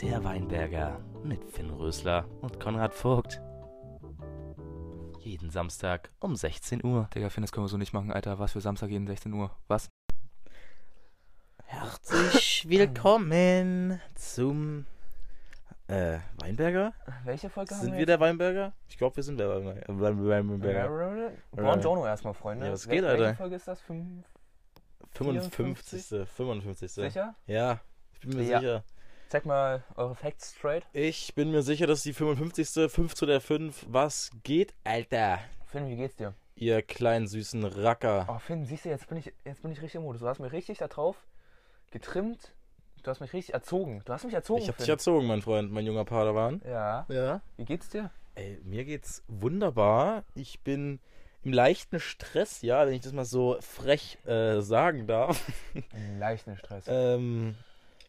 Der Weinberger mit Finn Rösler und Konrad Vogt. Jeden Samstag um 16 Uhr. Digga, Finn, das können wir so nicht machen, Alter. Was für Samstag jeden 16 Uhr? Was? Herzlich willkommen zum äh, Weinberger. Welche Folge Sind haben wir der Weinberger? Ich glaube, wir sind der Weinberger. Buongiorno erstmal, Freunde. Ja, was Wel- geht, Welche Alter? Folge ist das? Fünf? 55. 55. Sicher? Ja, ich bin mir Ja. sicher. Zeig mal eure Facts straight. Ich bin mir sicher, dass die 55. 5 zu der 5. Was geht, Alter? Finn, wie geht's dir? Ihr kleinen süßen Racker. Oh, Finn, siehst du, jetzt bin ich, jetzt bin ich richtig im Modus. Du hast mich richtig da drauf getrimmt. Du hast mich richtig erzogen. Du hast mich erzogen, Ich hab Finn. dich erzogen, mein Freund, mein junger Padawan. ja. Ja. Wie geht's dir? Ey, mir geht's wunderbar. Ich bin im leichten Stress, ja, wenn ich das mal so frech äh, sagen darf. Einen leichten Stress. ähm,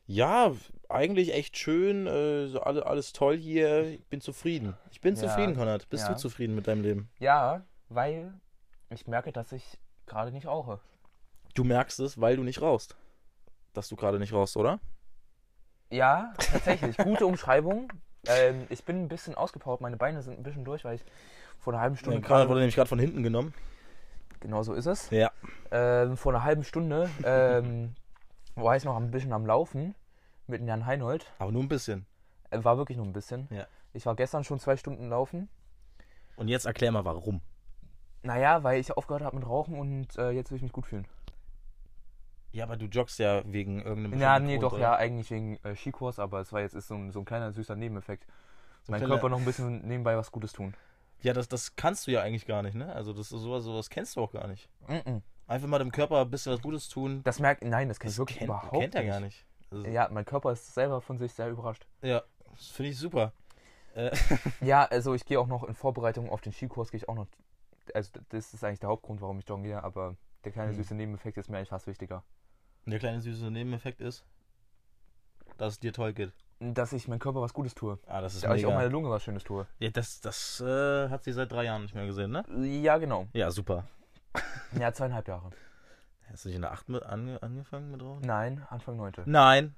ja, eigentlich echt schön. Äh, so alle, alles toll hier. Ich bin zufrieden. Ich bin Ja. zufrieden, Konrad. Bist Ja. du zufrieden mit deinem Leben? ja, weil ich merke, dass ich gerade nicht rauche. Du merkst es, weil du nicht rauchst. Dass du gerade nicht rauchst, oder? Ja, tatsächlich. Gute Umschreibung. Ähm, ich bin ein bisschen ausgepowert. Meine Beine sind ein bisschen durch, weil ich vor einer halben Stunde Der Konrad wurde nämlich gerade von hinten genommen. Genau so ist es. Ja. Ähm, vor einer halben Stunde ähm, war ich noch ein bisschen am Laufen mit Jan Heinold. Aber nur ein bisschen. Äh, War wirklich nur ein bisschen. Ja. Ich war gestern schon zwei Stunden laufen. Und jetzt erklär mal, warum. Naja, weil ich aufgehört habe mit Rauchen und äh, jetzt will ich mich gut fühlen. Ja, aber du joggst ja wegen irgendeinem Ja, nee, Grund, doch, oder? ja, eigentlich wegen äh, Skikurs, aber es war jetzt ist so, ein, so ein kleiner süßer Nebeneffekt. So mein Körper noch ein bisschen nebenbei was Gutes tun. Ja, das, das kannst du ja eigentlich gar nicht, ne? Also das ist sowas, sowas kennst du auch gar nicht. Mm-mm. Einfach mal dem Körper ein bisschen was Gutes tun. Das merkt, nein, das kenne Das ich wirklich kennt, überhaupt kennt er nicht. gar nicht. Also, ja. Ja, mein Körper ist selber von sich sehr überrascht. das finde ich super. Äh, Ja, also ich gehe auch noch in Vorbereitung auf den Skikurs, gehe ich auch noch. Also das ist eigentlich der Hauptgrund, warum ich joggen gehe, aber der kleine Hm. süße Nebeneffekt ist mir eigentlich fast wichtiger. und der kleine süße Nebeneffekt ist, dass es dir toll geht. Dass ich meinem Körper was Gutes tue. Ah, das ist Dass ich auch mega. meiner Lunge was Schönes tue. Ja, das das äh, hat sie seit drei Jahren nicht mehr gesehen, ne? Ja, genau. Ja, super. Ja, zweieinhalb Jahre. Hast du nicht in der 8 mit ange angefangen mit Rauchen? Nein, Anfang neunte. Nein,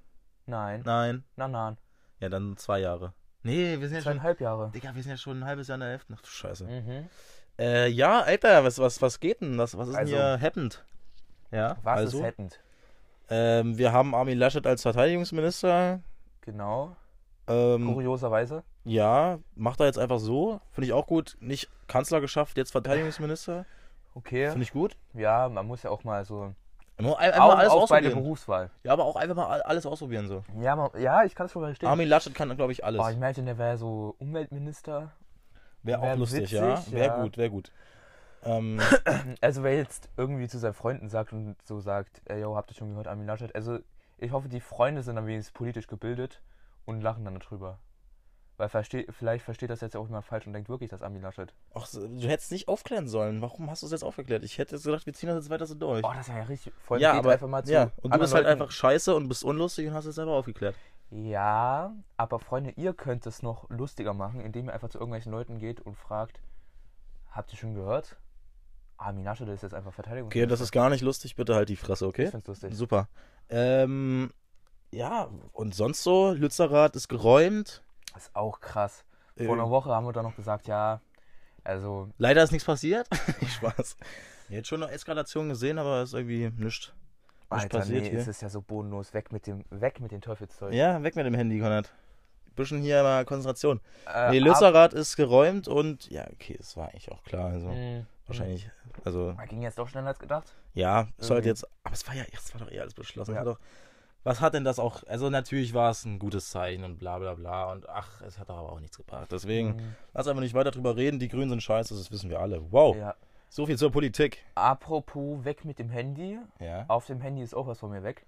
Nein. nein. Na, nein. Ja, dann zwei Jahre. Nee, wir sind ja schon. Zweieinhalb Jahre. Digga, wir sind ja schon ein halbes Jahr in der Hälfte. Ach du Scheiße. Mhm. Äh, ja, Alter, was, was, was geht denn? Was, was ist Also- denn hier happened? Ja, Was also, ist hättend? ähm, wir haben Armin Laschet als Verteidigungsminister. Genau. Ähm, Kurioserweise. ja, macht er jetzt einfach so. Finde ich auch gut. Nicht Kanzler geschafft, jetzt Verteidigungsminister. Okay. Finde ich gut. Ja, man muss ja auch mal so. Einfach mal alles auf bei der ausprobieren. Berufswahl. Ja, aber auch einfach mal all- alles ausprobieren so. Ja, man, ja ich kann es schon verstehen. Armin Laschet kann, glaube ich, alles. Oh, ich meinte, der wäre so Umweltminister. Wäre auch wär lustig, witzig, ja. Wäre ja. gut, wäre gut. Ähm, Also wer jetzt irgendwie zu seinen Freunden sagt und so sagt, ey, yo, habt ihr schon gehört, Armin Laschet? Also ich hoffe, die Freunde sind dann wenigstens politisch gebildet und lachen dann darüber. Weil versteh, vielleicht versteht das jetzt auch jemand falsch und denkt wirklich, dass Armin Laschet. ach, du hättest nicht aufklären sollen. Warum hast du es jetzt aufgeklärt? Ich hätte jetzt gedacht, wir ziehen das jetzt weiter so durch. Oh, das wäre ja richtig. Voll ja, aber, einfach mal zu ja, und du bist halt Leuten. einfach scheiße und bist unlustig und hast es selber aufgeklärt. Ja, aber Freunde, ihr könnt es noch lustiger machen, indem ihr einfach zu irgendwelchen Leuten geht und fragt, habt ihr schon gehört? Armin Laschet ist jetzt einfach Verteidigungsminister. Okay, das ist gar nicht lustig, bitte halt die Fresse, Ich okay? find's lustig. Super. Ähm, ja, und sonst so, Lützerath ist geräumt. Das ist auch krass. Vor einer Woche haben wir dann noch gesagt, ja, also Leider ist nichts passiert. Spaß. Jetzt schon eine Eskalation gesehen, aber ist irgendwie nichts. Nichts Alter, passiert nee, hier. es ist ja so bodenlos. Weg mit dem, weg mit dem Teufelszeug. Ja, weg mit dem Handy, Konrad. Bisschen hier mal Konzentration. Äh, Nee, Lützerath ist geräumt und ja, okay, das war eigentlich auch klar. Also Hm, wahrscheinlich, also. Ging jetzt doch schneller als gedacht. ja, ist halt Irgendwie. jetzt, aber es war ja, es war doch eh alles beschlossen. Ja. Doch, was hat denn das auch, also natürlich war es ein gutes Zeichen und bla bla bla und ach, es hat doch aber auch nichts gebracht. Deswegen, Hm, lass einfach nicht weiter drüber reden, die Grünen sind scheiße, das wissen wir alle. Wow, Ja. so viel zur Politik. Apropos weg mit dem Handy. Ja. Auf dem Handy ist auch was von mir weg.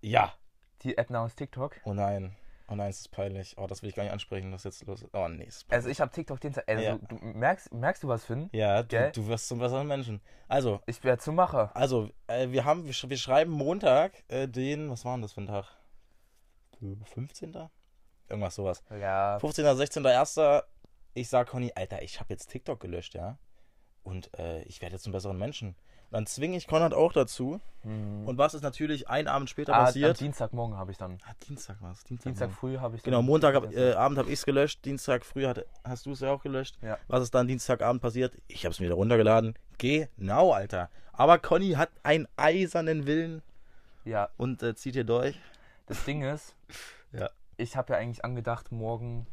Ja. Die App namens TikTok. Oh nein. Oh nein, es ist peinlich. Oh, das will ich gar nicht ansprechen, was jetzt los ist. Oh nee. Ist Also ich habe TikTok den also Ja. du merkst merkst du was Finn? ja, du, du wirst zum besseren Menschen. Also, Ich werde zum Macher. also, äh, wir haben, wir, sch wir schreiben Montag äh, den, was war denn das für ein Tag? 15. Irgendwas sowas. Ja. 15. 16. 1. Ich sag Conny, Alter, ich habe jetzt TikTok gelöscht, ja. Und äh, ich werde jetzt zum besseren Menschen. Dann zwinge ich Konrad auch dazu. Mhm. Und was ist natürlich ein Abend später ah, am passiert? Dienstagmorgen habe ich dann. Ah, Dienstag war es. Dienstag, Dienstag früh habe ich. Genau, Montagabend äh, habe ich es gelöscht, Dienstag früh hat, hast du es ja auch gelöscht. Ja. Was ist dann Dienstagabend passiert? Ich habe es mir wieder runtergeladen. Genau, Alter. Aber Conny hat einen eisernen Willen ja, und äh, zieht hier durch. das Ding ist, Ja. ich habe ja eigentlich angedacht, morgen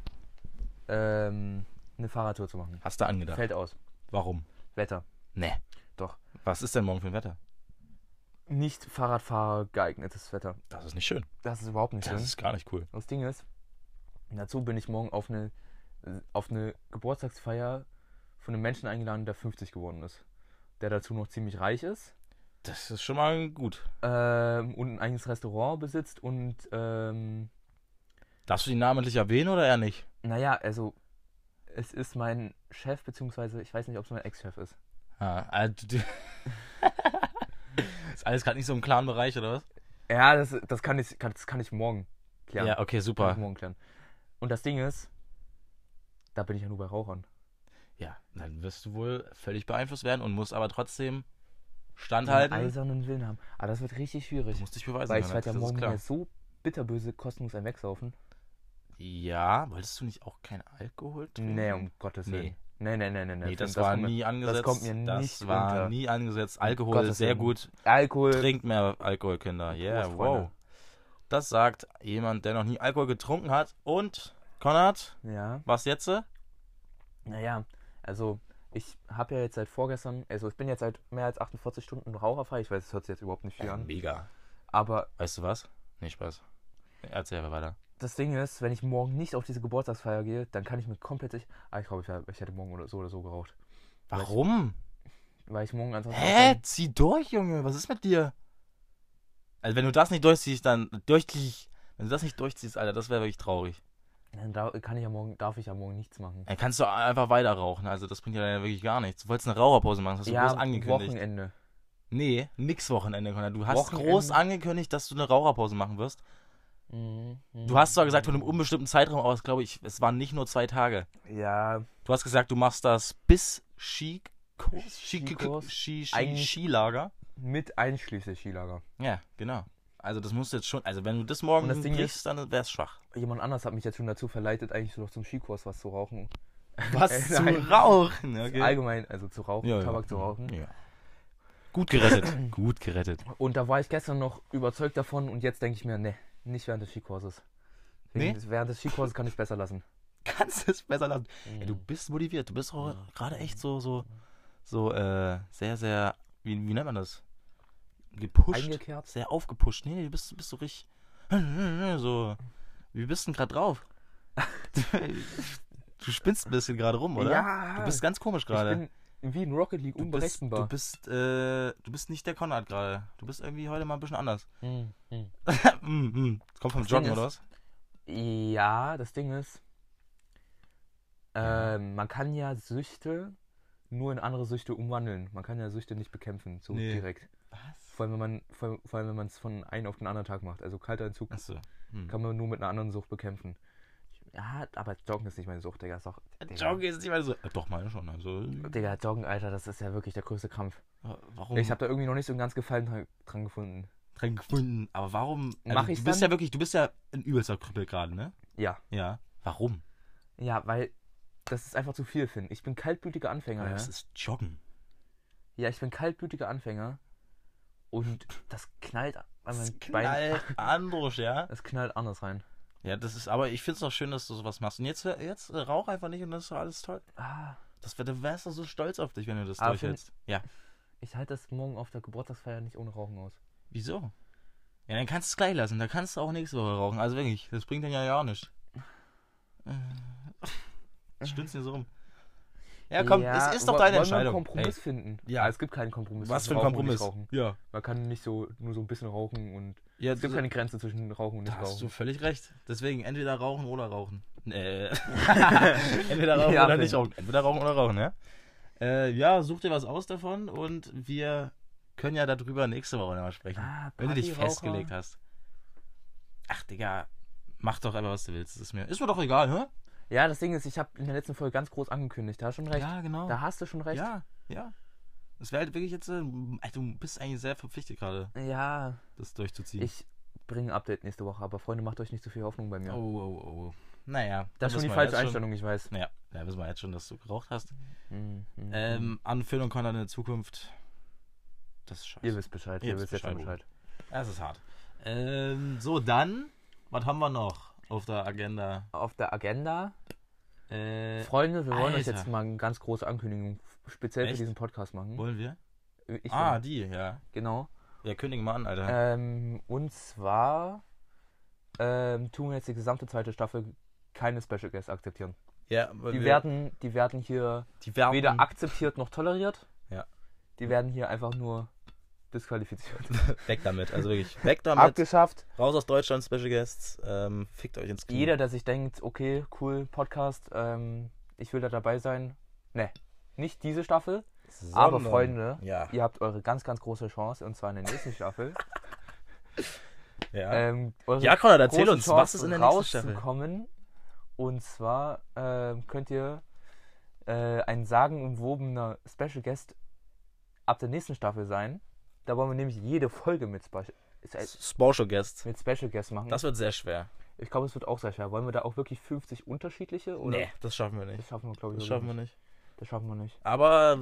ähm, eine Fahrradtour zu machen. Hast du angedacht? Fällt aus. Warum? Wetter. Nee. Doch. Was ist denn morgen für ein Wetter? Nicht Fahrradfahrer geeignetes Wetter. Das ist nicht schön. Das ist überhaupt nicht Das schön. ist gar nicht cool. Das Ding ist, dazu bin ich morgen auf eine, auf eine Geburtstagsfeier von einem Menschen eingeladen, der 50 geworden ist. Der dazu noch ziemlich reich ist Das ist schon mal gut. ähm, und ein eigenes Restaurant besitzt und ähm, Darfst du ihn namentlich erwähnen oder eher nicht? naja, also es ist mein Chef, beziehungsweise ich weiß nicht, ob es mein Ex-Chef ist. Ah, also, ist alles gerade nicht so im klaren Bereich, oder was? Ja, das, das, kann ich, kann, das kann ich morgen klären. Ja, okay, super. morgen klären. Und das Ding ist, da bin ich ja nur bei Rauchern. Ja, dann wirst du wohl völlig beeinflusst werden und musst aber trotzdem Einen standhalten. eisernen Willen haben. Aber das wird richtig schwierig. Du musst dich beweisen. Weil ich werde ja morgen wieder so bitterböse kostenlos ein wegsaufen. Ja, wolltest du nicht auch keinen Alkohol trinken? Nee, um Gottes Willen. Nee. Nee, nee, nee, nee. nee. Das, Film, war kommt mir- nie angesetzt. kommt mir das nicht war unter. nie angesetzt. Alkohol Gottes sehr gut. Alkohol. Trinkt mehr Alkohol, Kinder. Yeah, Prost, Freunde. wow. Das sagt jemand, der noch nie Alkohol getrunken hat. Und, Konrad, Ja. was jetzt? Naja, also ich habe ja jetzt seit vorgestern, also ich bin jetzt seit mehr als 48 Stunden raucherfrei. Ich weiß, das hört sich jetzt überhaupt nicht viel an. mega. Aber Weißt du was? Nee, Spaß. Erzähl aber weiter. Das Ding ist, wenn ich morgen nicht auf diese Geburtstagsfeier gehe, dann kann ich mir komplett. Ich, ah, ich glaube, ich, ich hätte morgen oder so oder so geraucht. Warum? Weil ich morgen ansonsten. Hä? Zieh durch, Junge. Was ist mit dir? Also, wenn du das nicht durchziehst, dann durchzieh. Wenn du das nicht durchziehst, Alter, das wäre wirklich traurig. Dann da, kann ich ja morgen, darf ich ja morgen nichts machen. Dann kannst du einfach weiter rauchen. Also, das bringt ja dann wirklich gar nichts. Du wolltest eine Raucherpause machen, das hast du groß angekündigt. Wochenende. Nee, nix Wochenende, Konrad. Du hast Wochenende. groß angekündigt, dass du eine Raucherpause machen wirst. Mhm, mhm. Du hast zwar gesagt, von einem unbestimmten Zeitraum aus, glaube ich, es waren nicht nur zwei Tage. Ja, Du hast gesagt, du machst das bis Skikurs, Skikurs? Ski, Skilager. mit einschließlich Skilager. Ja, genau. Also das musst du jetzt schon, also wenn du das morgen das Ding kriegst, dann wär's schwach. Jemand anders hat mich jetzt schon dazu verleitet, eigentlich so noch zum Skikurs was zu rauchen. Was Äh, zu rauchen, okay. Allgemein, also zu rauchen, Ja, ja. Tabak zu rauchen. Ja. Gut gerettet, gut gerettet. Und da war ich gestern noch überzeugt davon und jetzt denke ich mir, ne, nicht während des Skikurses. Nee? Während des Skikurses kann ich es besser lassen. Kannst es besser lassen. Mhm. Ja, du bist motiviert, du bist auch gerade echt so, so, so, äh, sehr, sehr, wie, wie nennt man das? Gepusht. Eingekehrt? Sehr aufgepusht. Nee, du bist, bist so richtig, so, wie bist du denn gerade drauf? du spinnst ein bisschen gerade rum, oder? Ja. Du bist ganz komisch gerade. Wie in Rocket League Du bist, unberechenbar. du bist, äh, du bist nicht der Konrad gerade. Du bist irgendwie heute mal ein bisschen anders. Mhm, mhm. mm, mm. Kommt vom Das Joggen, oder was? Ja, das Ding ist, ähm, man kann ja Süchte nur in andere Süchte umwandeln. Man kann ja Süchte nicht bekämpfen, so Nee. direkt. Was? Vor allem, wenn man, vor, vor allem, wenn man es von einem auf den anderen Tag macht. Also kalter Entzug Achso. Hm. kann man nur mit einer anderen Sucht bekämpfen. Ja, aber Joggen ist nicht meine Sucht, Digga. Ist doch, Digga, Joggen ist nicht mal so. Äh, doch, meine schon. Also, Digga, Joggen, Alter, das ist ja wirklich der größte Krampf. äh, warum? Ich habe da irgendwie noch nicht so einen ganz Gefallen dran, dran gefunden. dran gefunden. Aber warum? Also, Mach du ich's bist dann? ja wirklich, du bist ja ein übelster Krüppel gerade, ne? Ja. Ja. Warum? Ja, weil das ist einfach zu viel, Finn. Ich bin kaltblütiger Anfänger, ja. das ist Joggen. Ja, ich bin kaltblütiger Anfänger. Und das knallt an Das meinem Bein. knallt anders, ja? Das knallt anders rein. Ja, das ist, aber ich finde es doch schön, dass du sowas machst. Und jetzt, jetzt äh, rauch einfach nicht und das ist doch alles toll. Ah, Das wär, du wärst doch so stolz auf dich, wenn du das Aber durchhältst. Ja. ich halte das morgen auf der Geburtstagsfeier nicht ohne Rauchen aus. Wieso? Ja, dann kannst du es gleich lassen. Da kannst du auch nächste Woche rauchen. Also wirklich, das bringt dann ja ja nichts. Äh, Stützt dir so rum. Ja, komm, es ist doch deine wollen wir Entscheidung. einen Kompromiss Ey, finden. Ja. Es gibt keinen Kompromiss. was für ein Rauchen Kompromiss? Rauchen. Ja. Man kann nicht so nur so ein bisschen rauchen und ja es gibt keine Grenze zwischen Rauchen und da nicht hast du rauchen. völlig recht. Deswegen entweder rauchen oder rauchen. Äh. entweder rauchen Ja, oder nicht rauchen. Entweder rauchen oder rauchen, ja? Äh, ja, such dir was aus davon und wir können ja darüber nächste Woche nochmal sprechen. Ah, wenn du dich festgelegt hast. Ach, Digga, mach doch einfach, was du willst. Ist mir, ist mir doch egal, hä? Ja, das Ding ist, ich habe in der letzten Folge ganz groß angekündigt. Da hast du schon recht. Ja, genau. Da hast du schon recht. Ja, ja. Es wäre halt wirklich jetzt, äh, du bist eigentlich sehr verpflichtet gerade, Ja, das durchzuziehen. ich bringe ein Update nächste Woche, aber Freunde, macht euch nicht zu viel Hoffnung bei mir. Oh, oh, oh. Naja. das ist schon die falsche Einstellung, ich weiß. Schon, ja, da wissen wir jetzt schon, dass du geraucht hast. Mhm, mhm. Ähm, Anfüllung und Content in der Zukunft. Das ist scheiße. ihr wisst Bescheid, ihr wisst jetzt schon Bescheid. Das ist hart. Ähm, so, dann, was haben wir noch auf der Agenda? Auf der Agenda, Äh, Freunde, wir wollen euch Alter. jetzt mal eine ganz große Ankündigung speziell Echt? für diesen Podcast machen. wollen wir? Ich ah, will- die, ja. genau. Ja, kündigen mal an, Alter. Ähm, und zwar ähm, tun wir jetzt die gesamte zweite Staffel keine Special Guests akzeptieren. ja, Die wir- werden, die werden hier die werden, weder akzeptiert noch toleriert. Ja. Die werden hier einfach nur disqualifiziert. weg damit. Also wirklich, weg damit. Abgeschafft. Raus aus Deutschland, Special Guests. Ähm, fickt euch ins Knie. Jeder, der sich denkt, okay, cool, Podcast, ähm, ich will da dabei sein. Ne, nicht diese Staffel. Aber Sondern- Freunde, Ja. ihr habt eure ganz, ganz große Chance und zwar in der nächsten Staffel. Ja, ähm, ja Konrad, erzähl uns, Chance, was ist in der nächsten Staffel? rauszukommen. Und zwar ähm, könnt ihr äh, ein sagenumwobener Special Guest ab der nächsten Staffel sein. Da wollen wir nämlich jede Folge mit, Spe äh, Special Guests. mit Special Guest machen. Das wird sehr schwer. ich glaube, es wird auch sehr schwer. Wollen wir da auch wirklich 50 unterschiedliche? Oder? Nee, das schaffen wir nicht. Das schaffen wir, glaube ich, Das schaffen wir nicht. Das schaffen wir nicht. Aber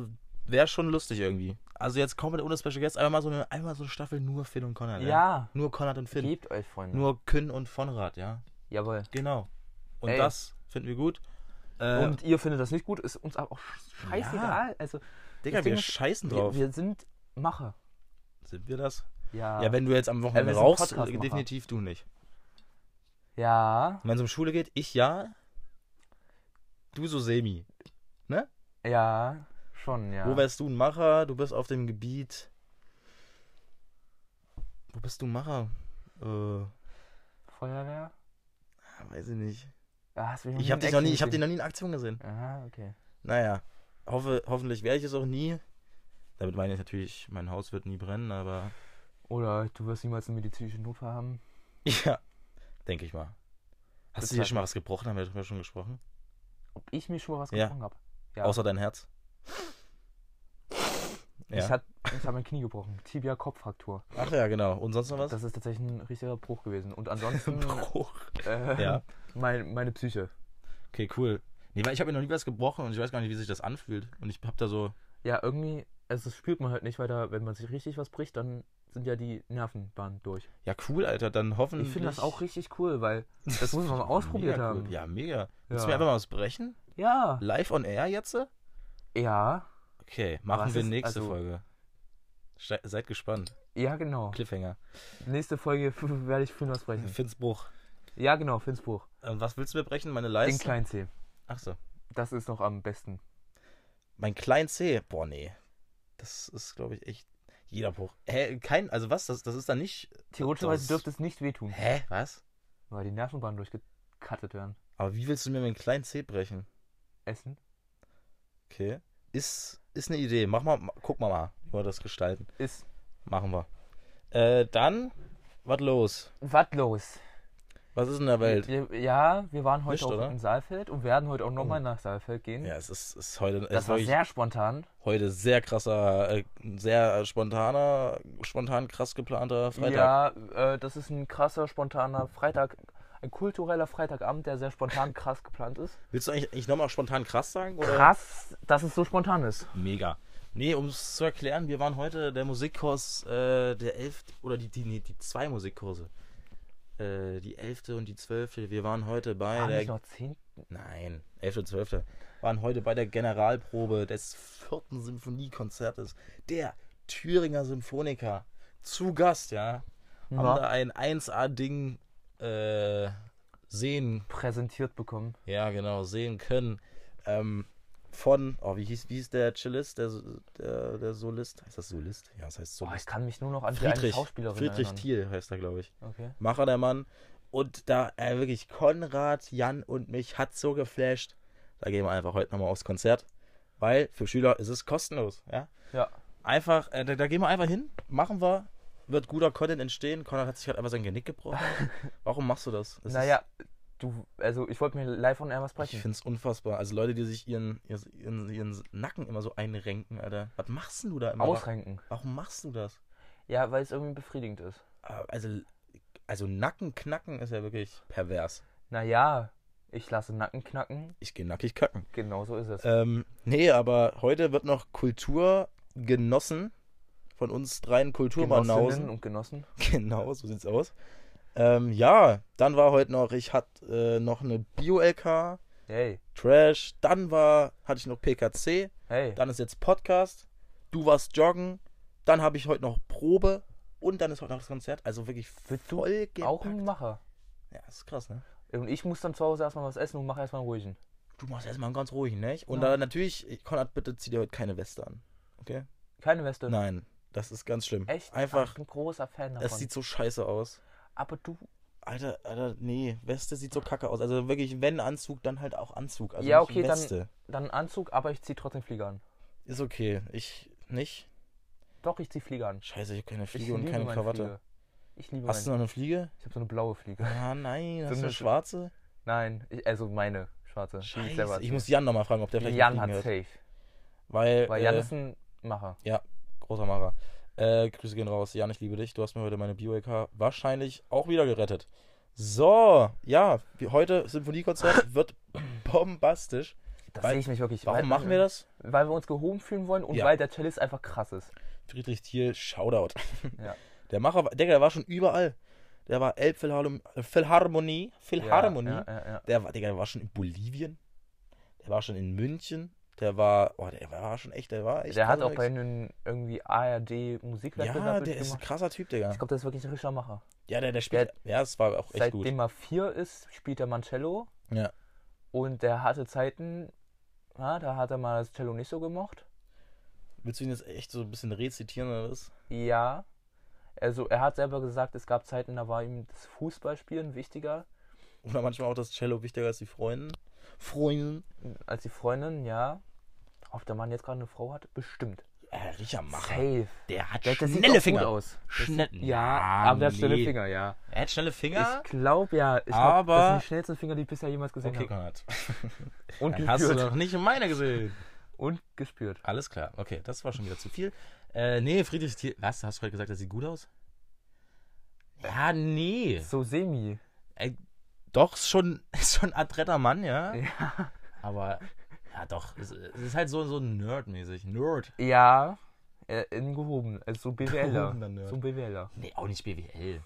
wäre schon lustig irgendwie. Also jetzt komplett ohne Special Guests, einfach mal so eine, einmal so eine Staffel nur Finn und Konrad. Ja, Nur Konrad und Finn. gebt euch, Freunde. Nur Kün und Vonrad, ja. Jawohl. Genau. Und Ey. das finden wir gut. Äh, Und ihr findet das nicht gut, ist uns aber auch sch- scheißegal. Also, Digga, Ding wir scheißen wir, drauf. wir sind Macher. Sind wir das? Ja. Ja, wenn du jetzt am Wochenende sind rauchst, definitiv du nicht. ja. Wenn es um Schule geht, ich ja. Du so semi. Ja, schon, ja. Wo wärst du ein Macher? Du bist auf dem Gebiet. Wo bist du ein Macher? Äh, Feuerwehr? weiß ich nicht. Ja, mich Ich hab in dich noch nie, ich hab dich noch nie in Aktion gesehen. Aha, okay. Naja, hoffe, hoffentlich werde ich es auch nie. Damit meine ich natürlich, mein Haus wird nie brennen, aber Oder du wirst niemals einen medizinischen Notfall haben. ja, denke ich mal. Hast Das du heißt- schon mal was gebrochen? Haben wir darüber schon gesprochen? Ob ich mir schon mal was Ja. gebrochen habe? Ja. Außer dein Herz. Ich Ja. habe ich hab mein Knie gebrochen. Tibia-Kopffraktur. Ach ja, genau. Und sonst noch was? Das ist tatsächlich ein richtiger Bruch gewesen. Und ansonsten Bruch. äh, Ja. mein, meine Psyche. Okay, cool. Nee, weil ich habe mir noch nie was gebrochen und ich weiß gar nicht, wie sich das anfühlt. Und ich habe da so. Ja, irgendwie, also das spürt man halt nicht, weil da, wenn man sich richtig was bricht, dann sind ja die Nervenbahnen durch. Ja, cool, Alter. Dann hoffentlich. Ich finde das auch richtig cool, weil das muss man mal ausprobiert mega haben. Cool. Ja, mega. Willst Ja. du mir einfach mal was brechen? Ja. Live on air jetzt? Ja. Okay, machen wir ist- nächste also- Folge. Ste seid gespannt. Ja, genau. Cliffhanger. Nächste Folge werde ich Finn was brechen. Finnsbruch. Ja, genau, Finnsbruch. Ähm, was willst du mir brechen? Meine Den Leiste? kleinen C. Ach so. Das ist noch am besten. Mein klein C. Boah, nee. Das ist, glaube ich, echt jeder Bruch. Hä, kein, also was? Das, das ist dann nicht. Theoretischerweise dürfte es nicht wehtun, Hä? Was? weil die Nervenbahnen durchgekattet werden. Aber wie willst du mir meinen kleinen C brechen? Essen Okay. Ist, ist eine Idee. Mach mal, ma- guck mal mal, wie wir das gestalten. ist Machen wir. Äh, dann, was los? was los? Was ist in der Welt? Wir, ja, wir waren heute Nicht, auch oder? in Saalfeld und werden heute auch nochmal Oh. nach Saalfeld gehen. Ja, es ist, ist heute, das ist war sehr spontan. heute sehr krasser, äh, sehr spontaner, spontan krass geplanter Freitag. Ja, äh, das ist ein krasser, spontaner Freitag, ein kultureller Freitagabend, der sehr spontan krass geplant ist. Willst du eigentlich, eigentlich nochmal spontan krass sagen? Oder? Krass, dass es so spontan ist. Mega. Nee, um es zu erklären, wir waren heute der Musikkurs, äh, der elfte, oder die, die, nee, die zwei Musikkurse. Äh, die elfte und die zwölfte. Wir waren heute bei War der. nicht noch zehn? Nein, elfte und zwölfte. Waren heute bei der Generalprobe des vierten Symphoniekonzertes der Thüringer Symphoniker. Zu Gast, ja. Haben da Ja. ein 1A-Ding äh, sehen Präsentiert bekommen. ja, genau, sehen können. Ähm, von, oh, wie hieß, wie hieß der Cellist, der, der, der Solist? Heißt das Solist? Ja, das heißt Boah, ich Solist. kann mich nur noch an die Friedrich, Schauspielerin Friedrich erinnern. Thiel heißt er, glaube ich. Okay. Macher der Mann. Und da, äh, wirklich, Konrad, Jan und mich hat so geflasht. Da gehen wir einfach heute nochmal aufs Konzert. Weil für Schüler ist es kostenlos, ja. Ja. Einfach, äh, da, da gehen wir einfach hin, machen wir, wird guter Content entstehen. Konrad hat sich halt einfach sein Genick gebrochen. Warum machst du das? das naja, Du, also ich wollte mir live on air was Ich brechen. find's unfassbar. Also Leute, die sich ihren, ihren, ihren Nacken immer so einrenken, Alter. Was machst denn du da immer? Ausrenken. Warum machst du das? Ja, weil es irgendwie befriedigend ist. Also, also Nacken knacken ist ja wirklich pervers. Naja, ich lasse Nacken knacken. Ich gehe nackig kacken. Genau so ist es. Ähm, nee, aber heute wird noch Kultur genossen von uns dreien Genossinnen Kulturbanausen. und Genossen. Genau, so sieht's aus. Ähm, ja, dann war heute noch, ich hatte äh, noch eine Bio-LK, Hey, Trash, dann war, hatte ich noch PKC, hey. dann ist jetzt Podcast, du warst joggen, dann habe ich heute noch Probe und dann ist heute noch das Konzert. Also wirklich voll auch gepackt. ein Macher. Ja, das ist krass, ne? Und ich muss dann zu Hause erstmal was essen und mache erstmal einen ruhigen. Du machst erstmal einen ganz ruhigen, ne? Und Ja. dann natürlich, Konrad, bitte zieh dir heute keine Weste an. Okay? Keine Weste. Nein, das ist ganz schlimm. Echt? Einfach, Ich bin großer Fan davon. es sieht so scheiße aus. Aber du. Alter, Alter, nee, Weste sieht so kacke aus. Also wirklich, wenn Anzug, dann halt auch Anzug. Also Ja, okay, dann- Weste. Dann Anzug, aber ich ziehe trotzdem Flieger an. Ist okay. Ich nicht. Doch, ich ziehe Flieger an. Scheiße, ich habe keine Ich Fliege und liebe keine Krawatte. Fliege. Ich liebe Hast du noch eine Fliege? Ich habe so eine blaue Fliege. Ah, nein, So hast du eine schwarze? Nein, ich, also meine schwarze. ich Scheiße. Ich muss Jan nochmal fragen, ob der vielleicht Jan hat safe. Weil, Weil Jan äh, ist ein Macher. großer Macher. Äh, Grüße gehen raus. Jan, ich liebe dich. Du hast mir heute meine Bio-LK wahrscheinlich auch wieder gerettet. So, ja, wie heute Symphoniekonzert wird bombastisch. Das weil- sehe ich mich wirklich. Warum machen wir das? Weil wir uns gehoben fühlen wollen und Ja. weil der Cellist einfach krass ist. Friedrich Thiel, Shoutout. Ja. Der Macher, war- Digga, der war schon überall. Der war Elbphilharmonie, Philharmonie, Philharmonie. Ja, ja, ja. Der war, Digga, der war schon in Bolivien. Der war schon in München. Der war, oh, der war schon echt, der war echt. Der hat auch bei einem irgendwie ARD Musikwettbewerb Ja, der ist ein krasser Typ, Digga. Ich glaube, der ist wirklich ein richtiger Macher. Ja, der, der spielt. ja, es war auch echt gut. Seitdem er vier ist, spielt er Mancello. Ja. Und der hatte Zeiten, ja, da hat er mal das Cello nicht so gemocht. Willst du ihn jetzt echt so ein bisschen rezitieren oder was? Ja. Also er hat selber gesagt, es gab Zeiten, da war ihm das Fußballspielen wichtiger Oder manchmal auch das Cello wichtiger als die Freundin. Freundin. als die Freundin, ja. Ob der Mann jetzt gerade eine Frau hat? Bestimmt. Äh, Richer Macher. Safe. Der hat Der, der schnelle Finger. gut aus. Schnell- Ja, Ja, aber der hat schnelle nee. Finger, ja. Er hat schnelle Finger. Ich glaube ja. Ich glaub, Aber- das sind die schnellsten Finger, die ich bisher jemals gesehen Okay, habe. Und Dann hast du doch nicht meine gesehen. Und gespürt. Alles klar. Okay, das war schon wieder zu viel. Äh, nee, Friedrich Thiel. Was? Hast du gerade gesagt, das sieht gut aus? Ja, nee. So semi. Ey, doch, ist schon, ist schon ein adretter Mann, ja. Ja. Aber, ja doch, es, es ist halt so, so nerdmäßig. Nerd. Ja, äh, in gehoben. Also so BWLer. So ein BWLer. Nee, auch nicht BWL.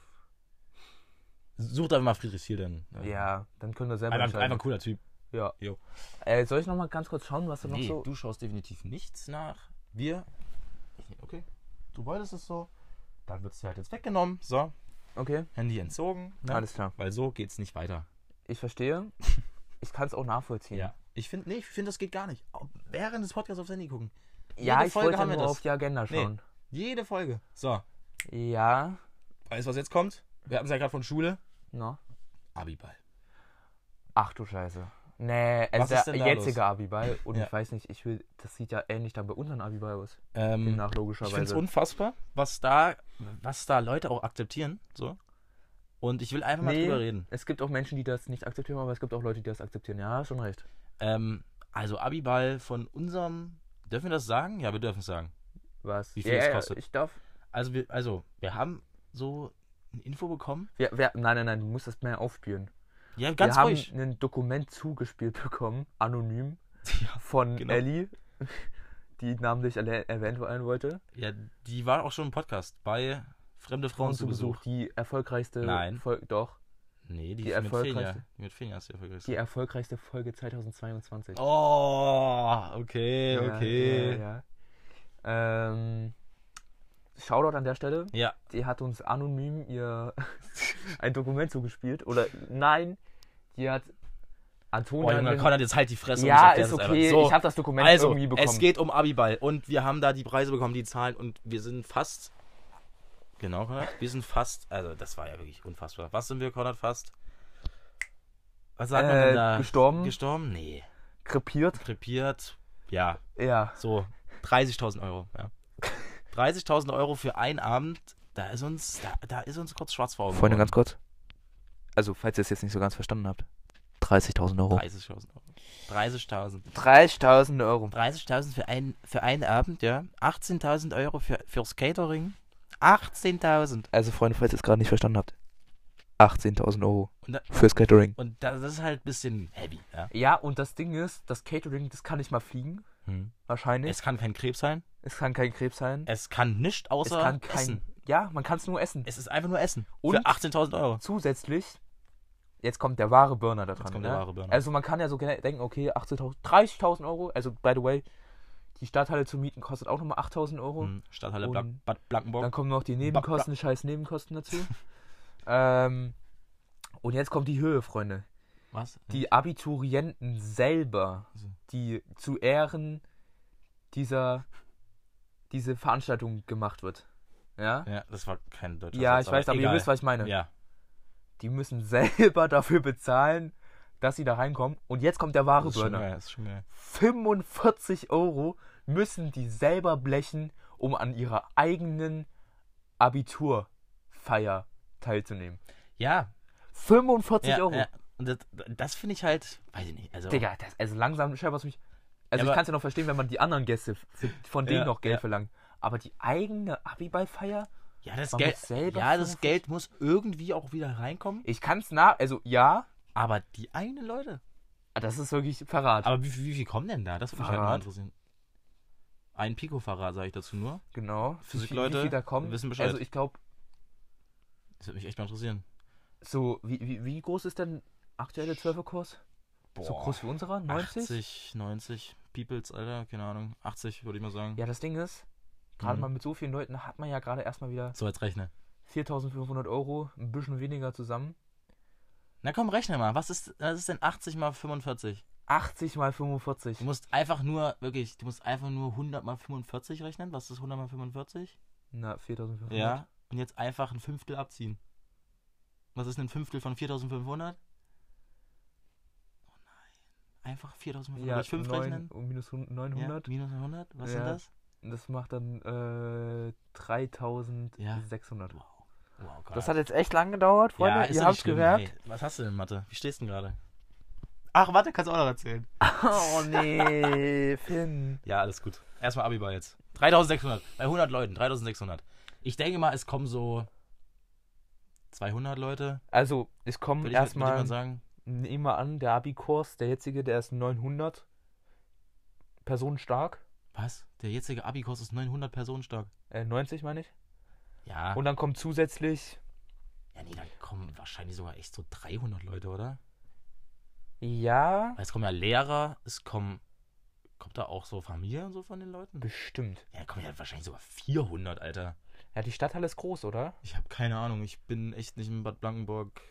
Sucht einfach mal Friedrich Thiel dann. Ja, dann können wir selber Einfach, entscheiden. einfach ein cooler Typ. Ja. Äh, soll ich noch mal ganz kurz schauen, was du Nee, noch so... du schaust definitiv nichts nach. Wir. Okay. Du wolltest es so. Dann wird es dir halt jetzt weggenommen. So, Okay, Handy entzogen. Ne? alles klar. Weil so geht's nicht weiter. Ich verstehe. Ich kann es auch nachvollziehen. Ja. Ich finde, nee, ich finde, das geht gar nicht. Auch Während des Podcasts aufs Handy gucken. Ja, Jede ich Folge wollte haben nur wir das. auf die Agenda Nee. schauen. Jede Folge. So. Ja, Weißt du, was jetzt kommt? Wir hatten es ja gerade von Schule. no. Abiball. Ach du Scheiße. Nee, also ist der jetzige Abiball. Und Ja. ich weiß nicht, ich will, das sieht ja ähnlich dann bei unseren Abiball aus. Ähm, Demnach ich finde es logischerweise. unfassbar, was da, was da Leute auch akzeptieren. So. Und ich will einfach mal Nee. drüber reden. Es gibt auch Menschen, die das nicht akzeptieren, aber es gibt auch Leute, die das akzeptieren. Ja, schon recht. Ähm, also Abiball von unserem. Dürfen wir das sagen? Ja, wir dürfen es sagen. Was? Wie viel ja, es ja, kostet? Ich darf. Also wir, also, wir haben so eine Info bekommen. Wir, wir, nein, nein, nein, du musst das mehr aufspielen. Ja, ganz wir ruhig. haben ein Dokument zugespielt bekommen, anonym, Ja, von genau. Ellie, die namentlich erwähnt werden wollte. ja, die war auch schon im Podcast bei Fremde Frauen zu Besuch. Die erfolgreichste Nein. Folge, doch, Nee, die, Die ist mit Fenja. erfolgreichste- Die mit Fenja ist die erfolgreichste. die erfolgreichste Folge 2022. Oh, okay, Ja, okay. Ja, ja. Ähm, Shoutout an der Stelle. Ja, Die hat uns anonym ihr ein Dokument zugespielt. Oder nein, die hat Antonia. Oh, Junge, Konrad, jetzt halt die Fresse. ja, ist okay. So, Ich habe das Dokument also, irgendwie bekommen. es geht um Abiball und wir haben da die Preise bekommen, die Zahlen und wir sind fast. Genau, Konrad? Wir sind fast. Also, das war ja wirklich unfassbar. Was sind wir, Konrad, fast? Was sagt man Äh, denn da? gestorben? Gestorben? Nee. krepiert. Krepiert? Ja, Ja. so 30.000 Euro. Ja. 30.000 Euro für einen Abend, da ist uns, da, da ist uns kurz schwarz vor Augen. Freunde, ganz kurz. Also, falls ihr es jetzt nicht so ganz verstanden habt. 30.000 Euro. 30.000 Euro. 30.000. 30.000 Euro. 30.000 für, ein, für einen Abend, ja. 18.000 Euro für, fürs Catering. 18.000. Also, Freunde, falls ihr es gerade nicht verstanden habt. 18.000 Euro Und, da, fürs Catering. und das ist halt ein bisschen heavy, ja. Ja, und das Ding ist, das Catering, das kann nicht mal fliegen. Wahrscheinlich. Es kann kein Krebs sein. Es, kann kein Krebs sein. Es kann nicht Es außer kann kein. Essen. Ja, man kann es nur essen. Es ist einfach nur Essen. Und- für 18.000 Euro. Zusätzlich, jetzt kommt der wahre Burner da dran. ne? Also man kann ja so denken, okay, 18.000, 30.000 Euro. Also, by the way, die Stadthalle zu mieten kostet auch nochmal 8.000 Euro. Hm, Stadthalle Blank Bad Blankenburg. Dann kommen noch die Nebenkosten, scheiß Nebenkosten dazu. ähm, und jetzt kommt die Höhe, Freunde. Was? Die Abiturienten selber, Also. die zu Ehren dieser diese Veranstaltung gemacht wird. Ja? Ja, das war kein deutscher Ja, Satz, ich weiß, aber ihr egal. wisst, was ich meine. Ja. Die müssen selber dafür bezahlen, dass sie da reinkommen. Und jetzt kommt der wahre Burner. geil, das ist schon geil. 45 Euro müssen die selber blechen, um an ihrer eigenen Abiturfeier teilzunehmen. Ja, 45 ja, Euro. ja. Und das, das finde ich halt, weiß ich nicht. Also, Digga, das, also langsam was mich. Also Ja, ich aber- kann es ja noch verstehen, wenn man die anderen Gäste, für, von denen Ja, noch Geld ja. verlangt. Aber die eigene Abiballfeier? ja, das Geld, ja, das 45 Geld muss irgendwie auch wieder reinkommen. Ich kann es nach, also ja, Aber die eigenen Leute. das ist wirklich Verrat. Aber wie, wie viel kommen denn da? Das würde mich halt mal interessieren. Ein Pico-Fahrrad, sage ich dazu nur. genau. Physikleute wie viel da kommen. wissen Bescheid. Also ich glaube, Das würde mich echt mal interessieren. so, wie, wie, wie groß ist denn aktuelle 12er-Kurs? So groß wie unserer? 90? 80, 90 Peoples, Alter, keine Ahnung. 80 würde ich mal sagen. Ja, das Ding ist, gerade Mhm. mal mit so vielen Leuten hat man ja gerade erstmal wieder So, jetzt rechne. 4500 Euro, ein bisschen weniger zusammen. Na komm, rechne mal. Was ist, was ist denn 80 mal 45? 80 mal 45. Du musst einfach nur, wirklich, du musst einfach nur 100 mal 45 rechnen. Was ist 100 mal 45? Na, 4500. Ja. Und jetzt einfach ein Fünftel abziehen. Was ist ein Fünftel von 4500? Einfach 4500 Ja, durch 5 neun- rechnen? und minus hun- Ja, 900. minus 100? Was Ja. sind das? Das macht dann äh, 3600. Wow. Wow, Das hat jetzt echt lang gedauert, Freunde. ist Ihr schlimm. gemerkt. Hey, was hast du denn, Mathe? Wie stehst du denn gerade? Ach, warte, kannst du auch noch erzählen. Oh nee, Finn. Ja, alles gut. Erstmal Abiball jetzt. 3600. Bei 100 Leuten. 3600. Ich denke mal, es kommen so 200 Leute. Also, es kommen erstmal, mal sagen. Nehmen wir an, der Abi-Kurs, der jetzige, der ist 900 Personen stark. Was? Der jetzige Abi-Kurs ist 900 Personen stark. Äh, 90 meine ich. Ja. Und dann kommt zusätzlich, ja, nee, da kommen wahrscheinlich sogar echt so 300 Leute, oder? ja, Weil es kommen ja Lehrer, es kommen. Kommt da auch so Familie und so von den Leuten? bestimmt. Ja, da kommen ja wahrscheinlich sogar 400, Alter. Ja, die Stadthalle ist groß, oder? Ich habe keine Ahnung. Ich bin echt nicht in Bad Blankenburg.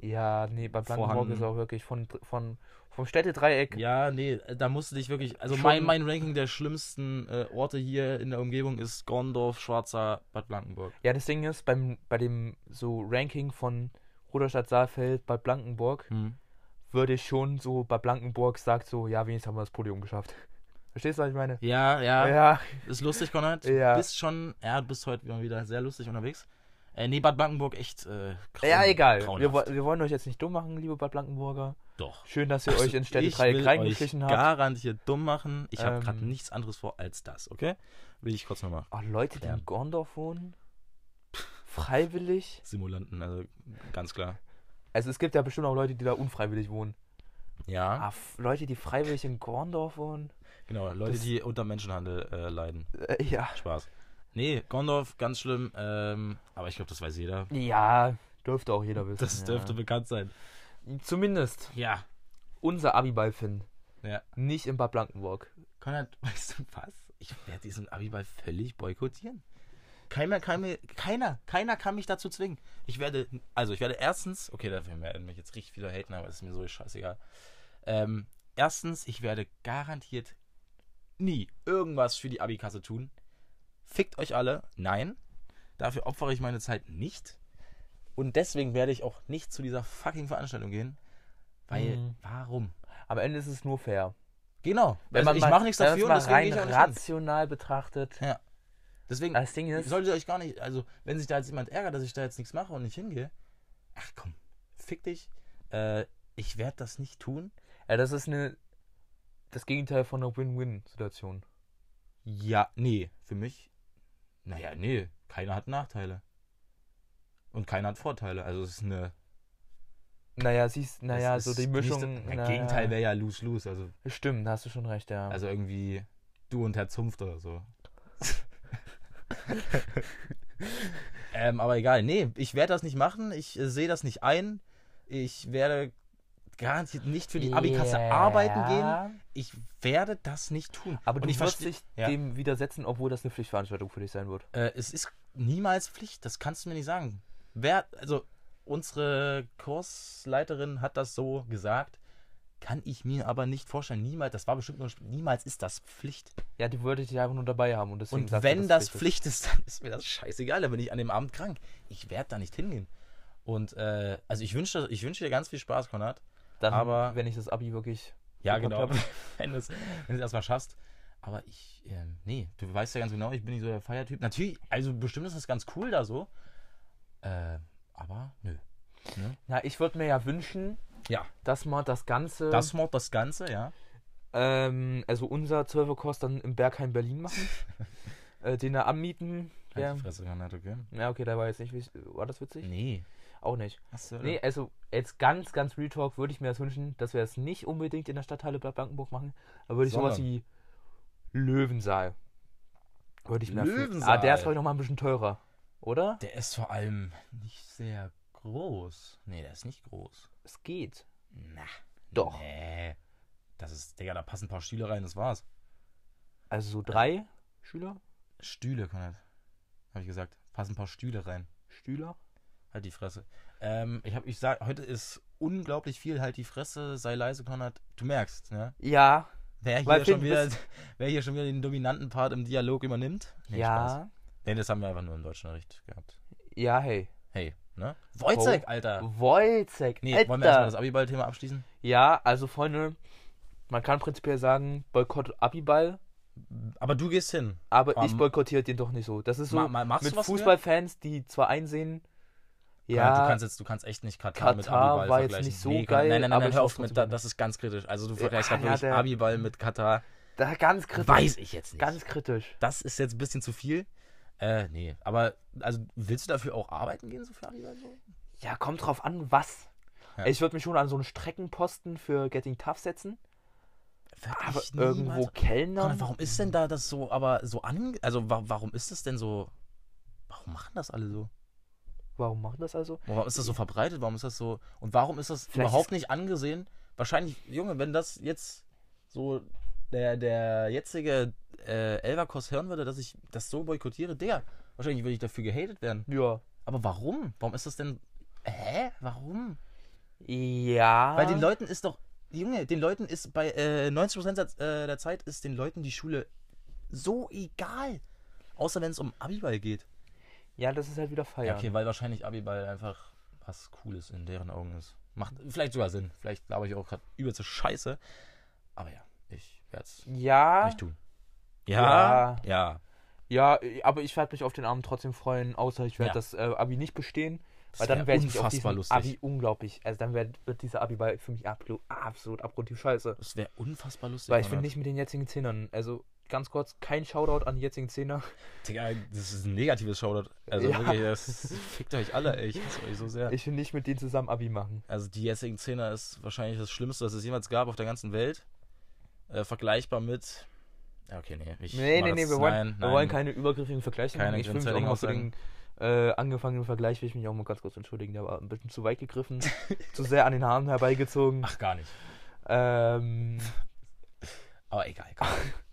Ja, nee, Bad Blankenburg ist auch wirklich von, von, vom Städtedreieck. Ja, nee, da musst du dich wirklich. Also mein, mein Ranking der schlimmsten äh, Orte hier in der Umgebung ist Gorndorf, Schwarzer, Bad Blankenburg. Ja, das Ding ist, beim, bei dem so Ranking von Ruderstadt Saalfeld, Bad Blankenburg, Hm. würde ich schon so, Bad Blankenburg sagt so, ja, wenigstens haben wir das Podium geschafft. Verstehst du, was ich meine? Ja, ja, Ja, Ist lustig, Konrad. Ja. Du bist schon. Ja, du bist heute immer wieder sehr lustig unterwegs. Äh, nee, Bad Blankenburg echt. Äh, grauen- ja egal. Wir, wo- wir wollen euch jetzt nicht dumm machen, liebe Bad Blankenburger. Doch. Schön, dass ihr euch ins ich Städtedreieck will reingeschlichen euch habt. garantiert dumm machen. Ich habe Ähm. gerade nichts anderes vor als das, okay? Will ich kurz nochmal. Oh, Leute, die Ja. in Gorndorf wohnen, freiwillig. Simulanten, also ganz klar. Also es gibt ja bestimmt auch Leute, die da unfreiwillig wohnen. Ja, Ah, f- Leute, die freiwillig in Gorndorf wohnen. genau. Leute, das- die unter Menschenhandel äh, leiden. Äh, ja. Spaß. Nee, Gondorf, ganz schlimm. Ähm, aber ich glaube, das weiß jeder. Ja, dürfte auch jeder wissen. Das dürfte ja. bekannt sein. Zumindest Ja. unser Abiball Finn. Ja. Nicht in Bad Blankenburg. Konrad, weißt du was? Ich werde diesen Abiball völlig boykottieren. Keiner kann, mir, keiner, keiner kann mich dazu zwingen. Ich werde, also ich werde erstens, okay, dafür werden mich jetzt richtig viele haten, aber ist mir so scheißegal. Ähm, erstens, ich werde garantiert nie irgendwas für die Abikasse tun. Fickt euch alle. Nein. Dafür opfere ich meine Zeit nicht. Und deswegen werde ich auch nicht zu dieser fucking Veranstaltung gehen. Weil, Mhm. warum? Am Ende ist es nur fair. Genau. Wenn also man ich mache nichts dafür und deswegen rein ich auch nicht hin. rational betrachtet. Ja. Deswegen Das Ding ist, solltet ihr euch gar nicht, also wenn sich da jetzt jemand ärgert, dass ich da jetzt nichts mache und nicht hingehe, ach komm, fick dich. Äh, ich werde das nicht tun. Ja, das ist eine. Das Gegenteil von einer Win-Win-Situation. Ja, nee, für mich. Naja, nee, keiner hat Nachteile. Und keiner hat Vorteile. Also es ist eine. Naja, siehst, naja, so die Mischung. Im. Gegenteil wäre ja lose-lose. Also, Stimmt, da hast du schon recht, ja. also irgendwie du und Herr Zunft oder so. ähm, aber egal, nee, ich werde das nicht machen. Ich äh, sehe das nicht ein. Ich werde garantiert nicht für die Abikasse arbeiten gehen. Ich werde das nicht tun. Aber Und du wirst dich Ja. dem widersetzen, obwohl das eine Pflichtveranstaltung für dich sein wird. Äh, es ist niemals Pflicht, das kannst du mir nicht sagen. Wer, also unsere Kursleiterin hat das so gesagt, kann ich mir aber nicht vorstellen. Niemals, das war bestimmt nur niemals ist das Pflicht. Ja, die wollte ich einfach nur dabei haben. Und, deswegen Und wenn das dass es Pflicht ist, dann ist mir das scheißegal, dann bin ich an dem Abend krank. Ich werde da nicht hingehen. Und äh, also ich wünsche ich wünsche dir ganz viel Spaß, Konrad. Dann, aber- wenn ich das Abi wirklich. Ja, genau. wenn du es erstmal schaffst. Aber ich, ähm, nee, du weißt ja ganz genau, ich bin nicht so der Feiertyp. Natürlich, also bestimmt ist das ganz cool da so. Äh, aber nö. Ne? Ja, ich würde mir ja wünschen, Ja, dass man das Ganze. das macht das Ganze, ja. ähm, also unser 12er Kurs dann im Bergheim Berlin machen. äh, den da anmieten. Ja. Ja. Fresse kann nicht, okay. ja, okay, da war jetzt nicht. War das witzig? Nee. Auch nicht. Du, Nee, also jetzt ganz, ganz Real Talk würde ich mir das wünschen, dass wir das nicht unbedingt in der Stadthalle Bad Blankenburg machen. Da würde ich sowas wie Löwensaal. Würde ich mir Löwensaal? Ah, der ist vielleicht noch mal ein bisschen teurer, oder? Der ist vor allem nicht sehr groß. Nee, der ist nicht groß. Es geht. Na. Doch. Nee. Das ist, Digga, da passen ein paar Stühle rein, das war's. Also so drei Schüler? Stühle, Konrad. Habe ich gesagt. Passen ein paar Stühle rein. Stühler? Halt die Fresse. Ähm, ich hab, ich sag, heute ist unglaublich viel, halt die Fresse, sei leise, Konrad. Du merkst, ne? Ja. Wer hier, schon wieder, wer hier schon wieder den dominanten Part im Dialog übernimmt. Nee, Spaß. ja. Nee, das haben wir einfach nur im Deutschunterricht gehabt. Ja, hey. Hey, ne? Wojcek, Oh. Alter. Wojcek, Nee, Alter. wollen wir erstmal das Abiball-Thema abschließen? Ja, also Freunde, man kann prinzipiell sagen, Boykott Abiball, Aber du gehst hin. aber Aber ich boykottiere den doch nicht so. Das ist so Ma- ma- machst du mit? Fußballfans, die zwar einsehen, Ja, du kannst jetzt, du kannst echt nicht Katar, mit Katar Abiball war jetzt vergleichen. nicht so nee, geil, Nein, nein, nein, ich hör auf mit, da, das ist ganz kritisch. Also du vergleichst gerade ja, wirklich Abiball mit Katar. da ganz kritisch. Weiß ich jetzt nicht. Ganz kritisch. das ist jetzt ein bisschen zu viel. Äh, nee. Aber, also, willst du dafür auch arbeiten gehen, so für Abiball? Ja, kommt drauf an, was. Ja. Ich würde mich schon an so einen Streckenposten für Getting Tough setzen, aber irgendwo Kellner. Warum ist denn da das so, aber so an, also wa warum ist das denn so, warum machen das alle so? Warum machen das also? Warum ist das so verbreitet? Warum ist das so, und warum ist das Vielleicht überhaupt nicht angesehen? Wahrscheinlich, Junge, wenn das jetzt so der, der jetzige äh, Elverkos hören würde, dass ich das so boykottiere, der, wahrscheinlich würde ich dafür gehatet werden. Ja. Aber warum? Warum ist das denn, hä? Warum? Ja. Weil den Leuten ist doch, Junge, den Leuten ist bei äh, 90% der, äh, der Zeit ist den Leuten die Schule so egal. Außer wenn es um Abiball geht. Ja, das ist halt wieder Feiern. Ja, okay, weil wahrscheinlich Abiball einfach was Cooles in deren Augen ist. Macht vielleicht sogar Sinn. Vielleicht glaube ich auch gerade übelste Scheiße. Aber ja, ich werde es Ja. nicht tun. Ja. Ja. Ja, aber ich werde mich auf den Abend trotzdem freuen, außer ich werde Ja. das äh, Abi nicht bestehen. Das Weil dann werde ich auf unfassbar diesen lustig. Abi unglaublich. Also dann wird, wird dieser Abi bei für mich absolut, absolut abgrundtief scheiße. Das wäre unfassbar lustig. Weil ich Konrad. nicht mit den jetzigen Zehnern. Also ganz kurz, kein Shoutout an die jetzigen Zehner. Digga, das ist ein negatives Shoutout. Also Ja. wirklich, das fickt euch alle, ey. Ich hasse euch so sehr. Ich will nicht mit denen zusammen Abi machen. Also die jetzigen Zehner ist wahrscheinlich das Schlimmste, das es jemals gab auf der ganzen Welt. Äh, vergleichbar mit. Ja, okay, nee. Ich Nee, nee, nee, wir wollen, nein, wir nein. wollen keine übergriffigen Vergleiche Keine machen. Ich will mich auch grenzwertigen mal für den äh, angefangenen Vergleich, will ich mich auch mal ganz kurz entschuldigen. Der war ein bisschen zu weit gegriffen, zu sehr an den Haaren herbeigezogen. Ach, gar nicht. Ähm, Aber egal, komm.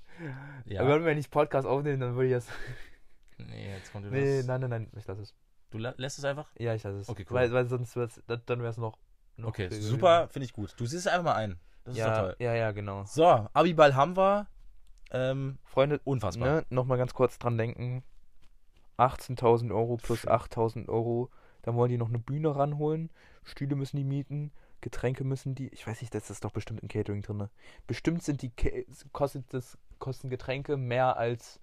ja. Wenn wir nicht Podcast aufnehmen, dann würde ich das. Nee, jetzt kommt Nee, das. nein, nein, nein, ich lasse es. Du lä- lässt es einfach? Ja, ich lasse es. Okay, cool. Weil, weil sonst dann- wäre es noch, noch. Okay, super, finde ich gut. Du siehst es einfach mal ein. Das ist Ja, toll. ja, ja, genau. So, Abiball haben wir. Ähm, Freunde, unfassbar. ne, nochmal ganz kurz dran denken. 18.000 Euro plus 8.000 Euro. Dann wollen die noch eine Bühne ranholen. Stühle müssen die mieten. Getränke müssen die. Ich weiß nicht, das ist doch bestimmt im Catering drin. Bestimmt sind die kostet das kosten Getränke mehr als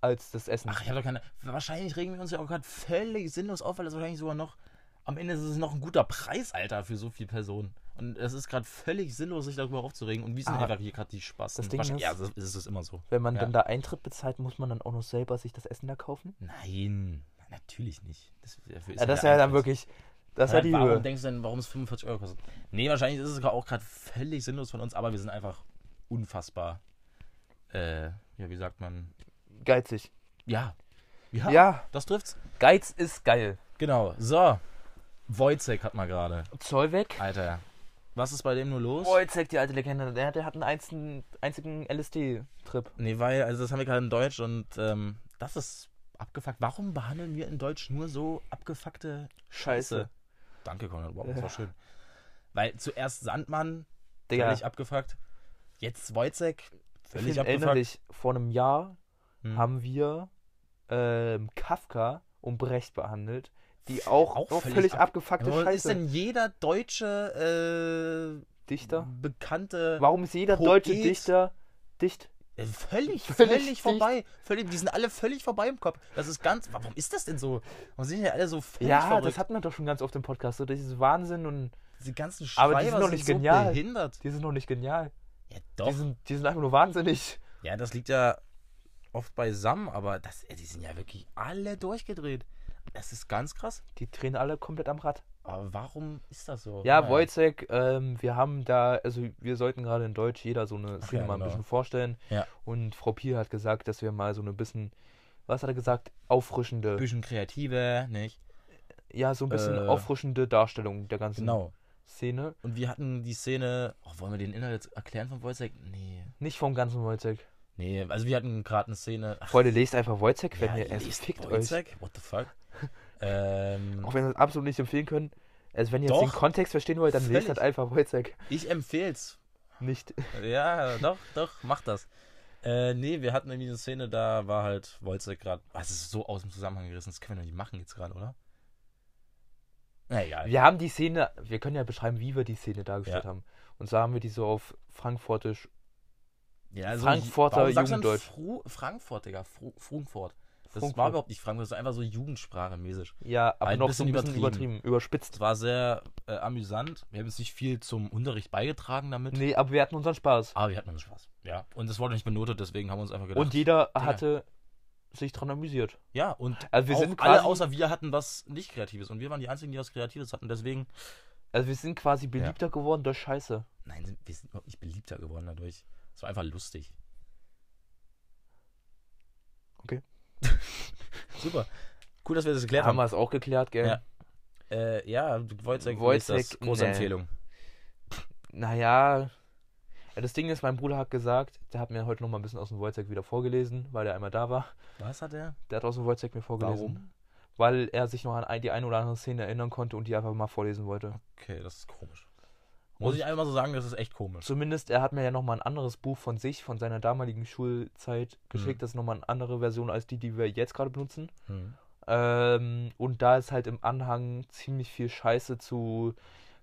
als das Essen. Ach, ich habe doch keine. Wahrscheinlich regen wir uns ja auch gerade völlig sinnlos auf, weil das wahrscheinlich sogar noch. Am Ende ist es noch ein guter Preis, Alter, für so viele Personen. Und es ist gerade völlig sinnlos, sich darüber aufzuregen. Und wie sind Ah, einfach hier gerade die Spaß? das Ding ist- ja, das ist es immer so. Wenn man Ja. dann da Eintritt bezahlt, muss man dann auch noch selber sich das Essen da kaufen? Nein, natürlich nicht. Das, dafür Ja, das der wäre dann wirklich. Das wäre die warum Höhe. denkst du denn, warum es 45 Euro kostet? Nee, wahrscheinlich ist es auch gerade völlig sinnlos von uns, aber wir sind einfach unfassbar. Äh, ja, wie sagt man? Geizig. Ja. Ja, Ja, das trifft's. Geiz ist geil. Genau. So. Wojcek hat mal gerade. Zoll weg. Alter. Was ist bei dem nur los? Wojcek, die alte Legende. Der, der hat einen einzigen, einzigen LSD-Trip. Nee, weil, also das haben wir gerade in Deutsch und ähm, das ist abgefuckt. Warum behandeln wir in Deutsch nur so abgefuckte Scheiße. Danke, Konrad. Wow, das Ja. war schön. Weil zuerst Sandmann, Digga, völlig abgefuckt. Jetzt Wojcek, völlig ich erinnere abgefuckt. dich, vor einem Jahr Hm. haben wir ähm, Kafka und Brecht behandelt, die auch, Auch auch völlig völlig, ab- abgefuckte Warum ist Scheiße. denn jeder deutsche äh, Dichter? bekannte Warum ist jeder Poet- deutsche Dichter dicht? äh, völlig, Völlig völlig, vorbei. Völlig, die sind alle völlig vorbei im Kopf. Das ist ganz. Warum ist das denn so? Warum sind die alle so völlig Ja, verrückt? das hatten wir doch schon ganz oft im Podcast. So, das ist Wahnsinn und Diese ganzen Aber Schreiber die sind doch nicht so genial. behindert. die sind noch nicht genial. Ja, Die doch. sind, die sind einfach nur wahnsinnig. Ja, das liegt ja oft beisammen, aber das, die sind ja wirklich alle durchgedreht. Das ist ganz krass. Die drehen alle komplett am Rad. Aber warum ist das so? Ja, Naja. Wojcek, ähm, wir haben da, also wir sollten gerade in Deutsch jeder so eine Szene ja, mal ein genau. bisschen vorstellen. Ja. Und Frau Piel hat gesagt, dass wir mal so eine bisschen, was hat er gesagt, auffrischende, Bisschen kreative, nicht? ja, so ein bisschen Äh, auffrischende Darstellung der ganzen Genau. Szene. Und wir hatten die Szene. Oh, wollen wir den Inhalt jetzt erklären von Wojciech? Nee. Nicht vom ganzen Wojcek. Nee, also wir hatten gerade eine Szene. Ach, Freunde, lest einfach Wojcek, wenn ja, ihr es lest fickt euch. Wojciech? What the fuck? ähm, Auch wenn wir es absolut nicht empfehlen können. Also wenn ihr jetzt Doch. den Kontext verstehen wollt, dann lest Völlig. halt einfach Wojcek. ich empfehl's. Nicht. Ja, doch, doch, mach das. Äh, nee, wir hatten irgendwie eine Szene, da war halt Wojciech gerade. Was ist so aus dem Zusammenhang gerissen? Das können wir doch nicht machen jetzt gerade, oder? Na egal. Wir haben die Szene, wir können ja beschreiben, wie wir die Szene dargestellt Ja. haben. Und zwar haben wir die so auf Frankfurtisch. Ja, Frankfurter du denn Jugenddeutsch. Fru Frankfurt, Digga. Fru Frankfurt. Das Frankfurt. war überhaupt nicht Frankfurt, das war einfach so Jugendsprache mäßig. Ja, aber Ein noch so ein bisschen bisschen übertrieben. übertrieben, überspitzt. Es war sehr äh, amüsant. Wir haben jetzt nicht viel zum Unterricht beigetragen damit. Nee, aber wir hatten unseren Spaß. Aber wir hatten unseren Spaß. Ja. Und es wurde nicht benotet, deswegen haben wir uns einfach gedacht. Und jeder hatte sich dran amüsiert. ja, und Also wir sind alle außer wir hatten was nicht Kreatives. Und wir waren die Einzigen, die was Kreatives hatten. Deswegen, Also wir sind quasi beliebter geworden durch Scheiße. nein, sind- wir sind überhaupt nicht beliebter geworden dadurch. Es war einfach lustig. Okay. Super. Cool, dass wir das geklärt Haben haben. wir es auch geklärt, gell? Ja. Äh, ja, Wojciech, Wojciech große nee. Empfehlung. Naja, ja, das Ding ist, mein Bruder hat gesagt, der hat mir heute noch mal ein bisschen aus dem Wojcek wieder vorgelesen, weil er einmal da war. Was hat er? Der hat aus dem Wojcek mir vorgelesen. Warum? Weil er sich noch an die eine oder andere Szene erinnern konnte und die einfach mal vorlesen wollte. Okay, das ist komisch. Muss ich einfach mal so sagen, das ist echt komisch. Zumindest, er hat mir ja noch mal ein anderes Buch von sich, von seiner damaligen Schulzeit geschickt. Mhm. Das ist noch mal eine andere Version als die, die wir jetzt gerade benutzen. Hm. Ähm, und da ist halt im Anhang ziemlich viel Scheiße zu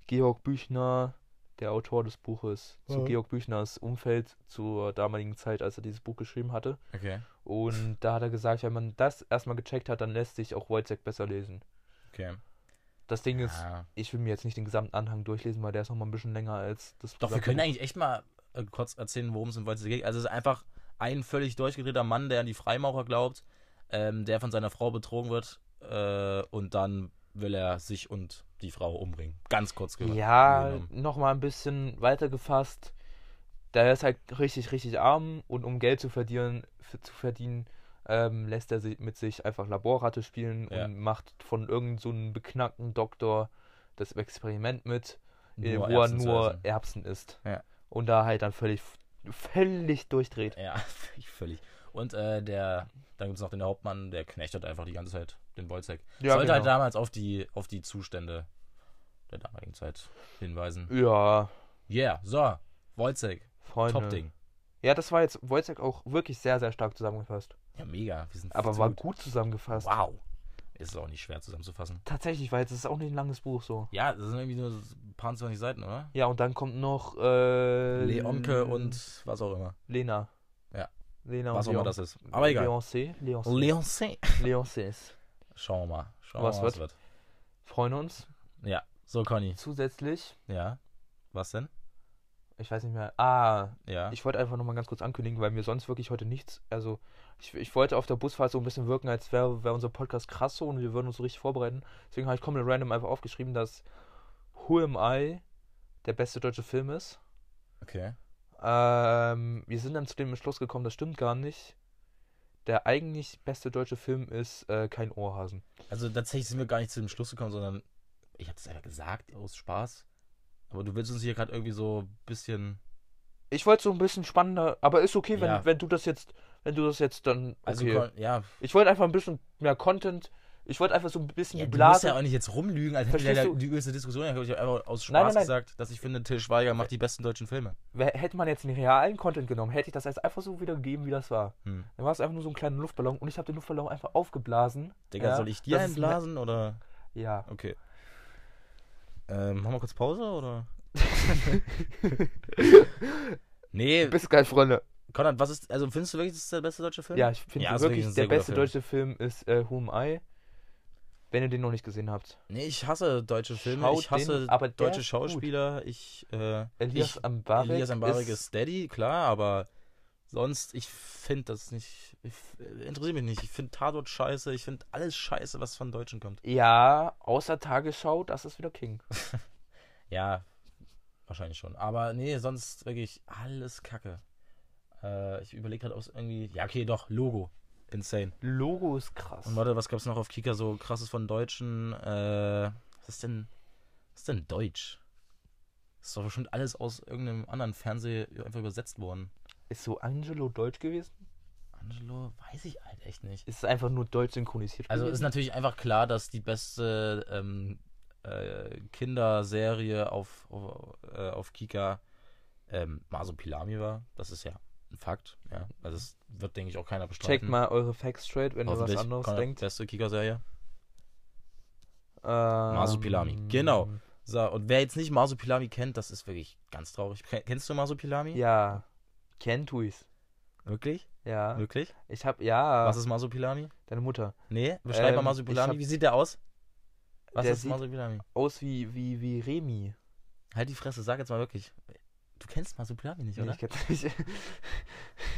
Georg Büchner, der Autor des Buches, zu. Georg Büchners Umfeld zur damaligen Zeit, als er dieses Buch geschrieben hatte. Okay, Und da hat er gesagt, wenn man das erstmal gecheckt hat, dann lässt sich auch Wojciech besser lesen. okay. Das Ding ist, Ja. ich will mir jetzt nicht den gesamten Anhang durchlesen, weil der ist noch mal ein bisschen länger als das. Doch, wir können Buch. eigentlich echt mal äh, kurz erzählen, worum es in Wojciech geht. Also es ist einfach ein völlig durchgedrehter Mann, der an die Freimaurer glaubt, ähm, der von seiner Frau betrogen wird äh, und dann will er sich und die Frau umbringen. Ganz kurz ge- Ja, genommen. noch mal ein bisschen weiter gefasst. Der ist halt richtig, richtig arm und um Geld zu verdienen, f- zu verdienen, ähm, lässt er sich mit sich einfach Laborratte spielen Ja. und macht von irgendeinem so einem beknackten Doktor das Experiment mit, Nur wo Erbsen er nur. Erbsen isst. Ja. Und da halt dann völlig, völlig durchdreht. Ja, völlig. Und äh, der, dann gibt es noch den Hauptmann, der knechtet einfach die ganze Zeit den Wojciech. Ja, Sollte halt genau. damals auf die, auf die Zustände der damaligen Zeit hinweisen. Ja, Yeah, so, Freunde. Top-Ding. Ja, das war jetzt Wojciech auch wirklich sehr, sehr stark zusammengefasst. Ja, mega. Wir sind Aber war gut zusammengefasst. Wow. Ist auch nicht schwer zusammenzufassen. Tatsächlich, weil es ist auch nicht ein langes Buch so. Ja, das sind irgendwie nur ein paar 20 Seiten, oder? Ja, und dann kommt noch äh, Leonke und was auch immer. Lena. Ja. Lena Was auch immer das ist. Aber egal. Leoncé. Leoncé. Leoncés. Schauen wir mal. Schauen Was mal, wird? Freuen uns. Ja, so Conny. Zusätzlich Ja. Was denn? Ich weiß nicht mehr. Ah, Ja. ich wollte einfach nochmal ganz kurz ankündigen, weil mir sonst wirklich heute nichts. Also, ich, ich wollte auf der Busfahrt so ein bisschen wirken, als wäre wär unser Podcast krass so und wir würden uns so richtig vorbereiten. Deswegen habe ich komplett random einfach aufgeschrieben, dass Who Am I der beste deutsche Film ist. okay. Ähm, wir sind dann zu dem Schluss gekommen, das stimmt gar nicht. Der eigentlich beste deutsche Film ist äh, Kein Ohrhasen. Also tatsächlich sind wir gar nicht zu dem Schluss gekommen, sondern ich habe es einfach gesagt aus Spaß. Aber du willst uns hier gerade irgendwie so ein bisschen. Ich wollte so ein bisschen spannender, aber ist okay, wenn, Ja. wenn du das jetzt, wenn du das jetzt dann. Also Okay. kon- ja, Ich wollte einfach ein bisschen mehr Content. Ich wollte einfach so ein bisschen ja die du musst Blase. ja auch nicht jetzt rumlügen, als hätte der die übelste Diskussion. Ich habe einfach aus Spaß Nein, nein, nein. gesagt, dass ich finde, Till Schweiger macht die besten deutschen Filme. Hätte man jetzt den realen Content genommen, hätte ich das jetzt einfach so wiedergegeben, wie das war. Hm. Dann war es einfach nur so ein kleiner Luftballon und ich habe den Luftballon einfach aufgeblasen. Digga, Ja, soll ich dir das einblasen oder? Ja. Okay. Ähm, machen wir kurz Pause oder? nee, Bist geil, Freunde. Konrad, was ist, also findest du wirklich, das ist der beste deutsche Film? Ja, ich finde Ja, ist wirklich, der beste Film. deutsche Film ist äh, Who Am I. Wenn ihr den noch nicht gesehen habt. Nee, ich hasse deutsche Filme, Schaut ich hasse den, aber deutsche ist. Schauspieler, ich, äh, Elias ich, Ambarek. Elias Ambarek ist Steady, klar, aber sonst, ich finde das nicht, ich, äh, interessiert mich nicht. Ich finde Tatort scheiße, ich finde alles scheiße, was von Deutschen kommt. Ja, außer Tagesschau, das ist wieder King. Ja, wahrscheinlich schon. Aber nee, sonst wirklich alles Kacke. Äh, ich überlege gerade aus irgendwie, ja okay, doch, Logo. Insane. Logo ist krass. Und warte, was gab's noch auf Kika so krasses von Deutschen? Äh, was ist denn, was ist denn Deutsch? Das ist doch bestimmt alles aus irgendeinem anderen Fernseh einfach übersetzt worden. Ist so Angelo deutsch gewesen? Angelo, weiß ich halt echt nicht. Ist es einfach nur deutsch synchronisiert Also ist gewesen? natürlich einfach klar, dass die beste ähm, äh, Kinderserie auf, auf, äh, auf Kika ähm, Masopilami war. Das ist ja ein Fakt. Ja. Also das wird, denke ich, auch keiner bestreiten. Checkt mal eure Facts straight, wenn ihr was anderes denkt. Beste Kika-Serie. Ähm, Masopilami, genau. So, und wer jetzt nicht Masopilami kennt, das ist wirklich ganz traurig. Ken- Kennst du Masopilami? Ja. Kennt du es? Wirklich? Ja. Wirklich? Ich hab, ja. Was ist Masopilami? Deine Mutter. Nee, beschreib mal Ähm, Masopilami. ich hab- Wie sieht der aus? Was Der ist Masopilami? Aus wie, wie, wie Remi. Halt die Fresse, sag jetzt mal wirklich. Du kennst Masopilami nicht, Nee, oder? ich kenn's nicht.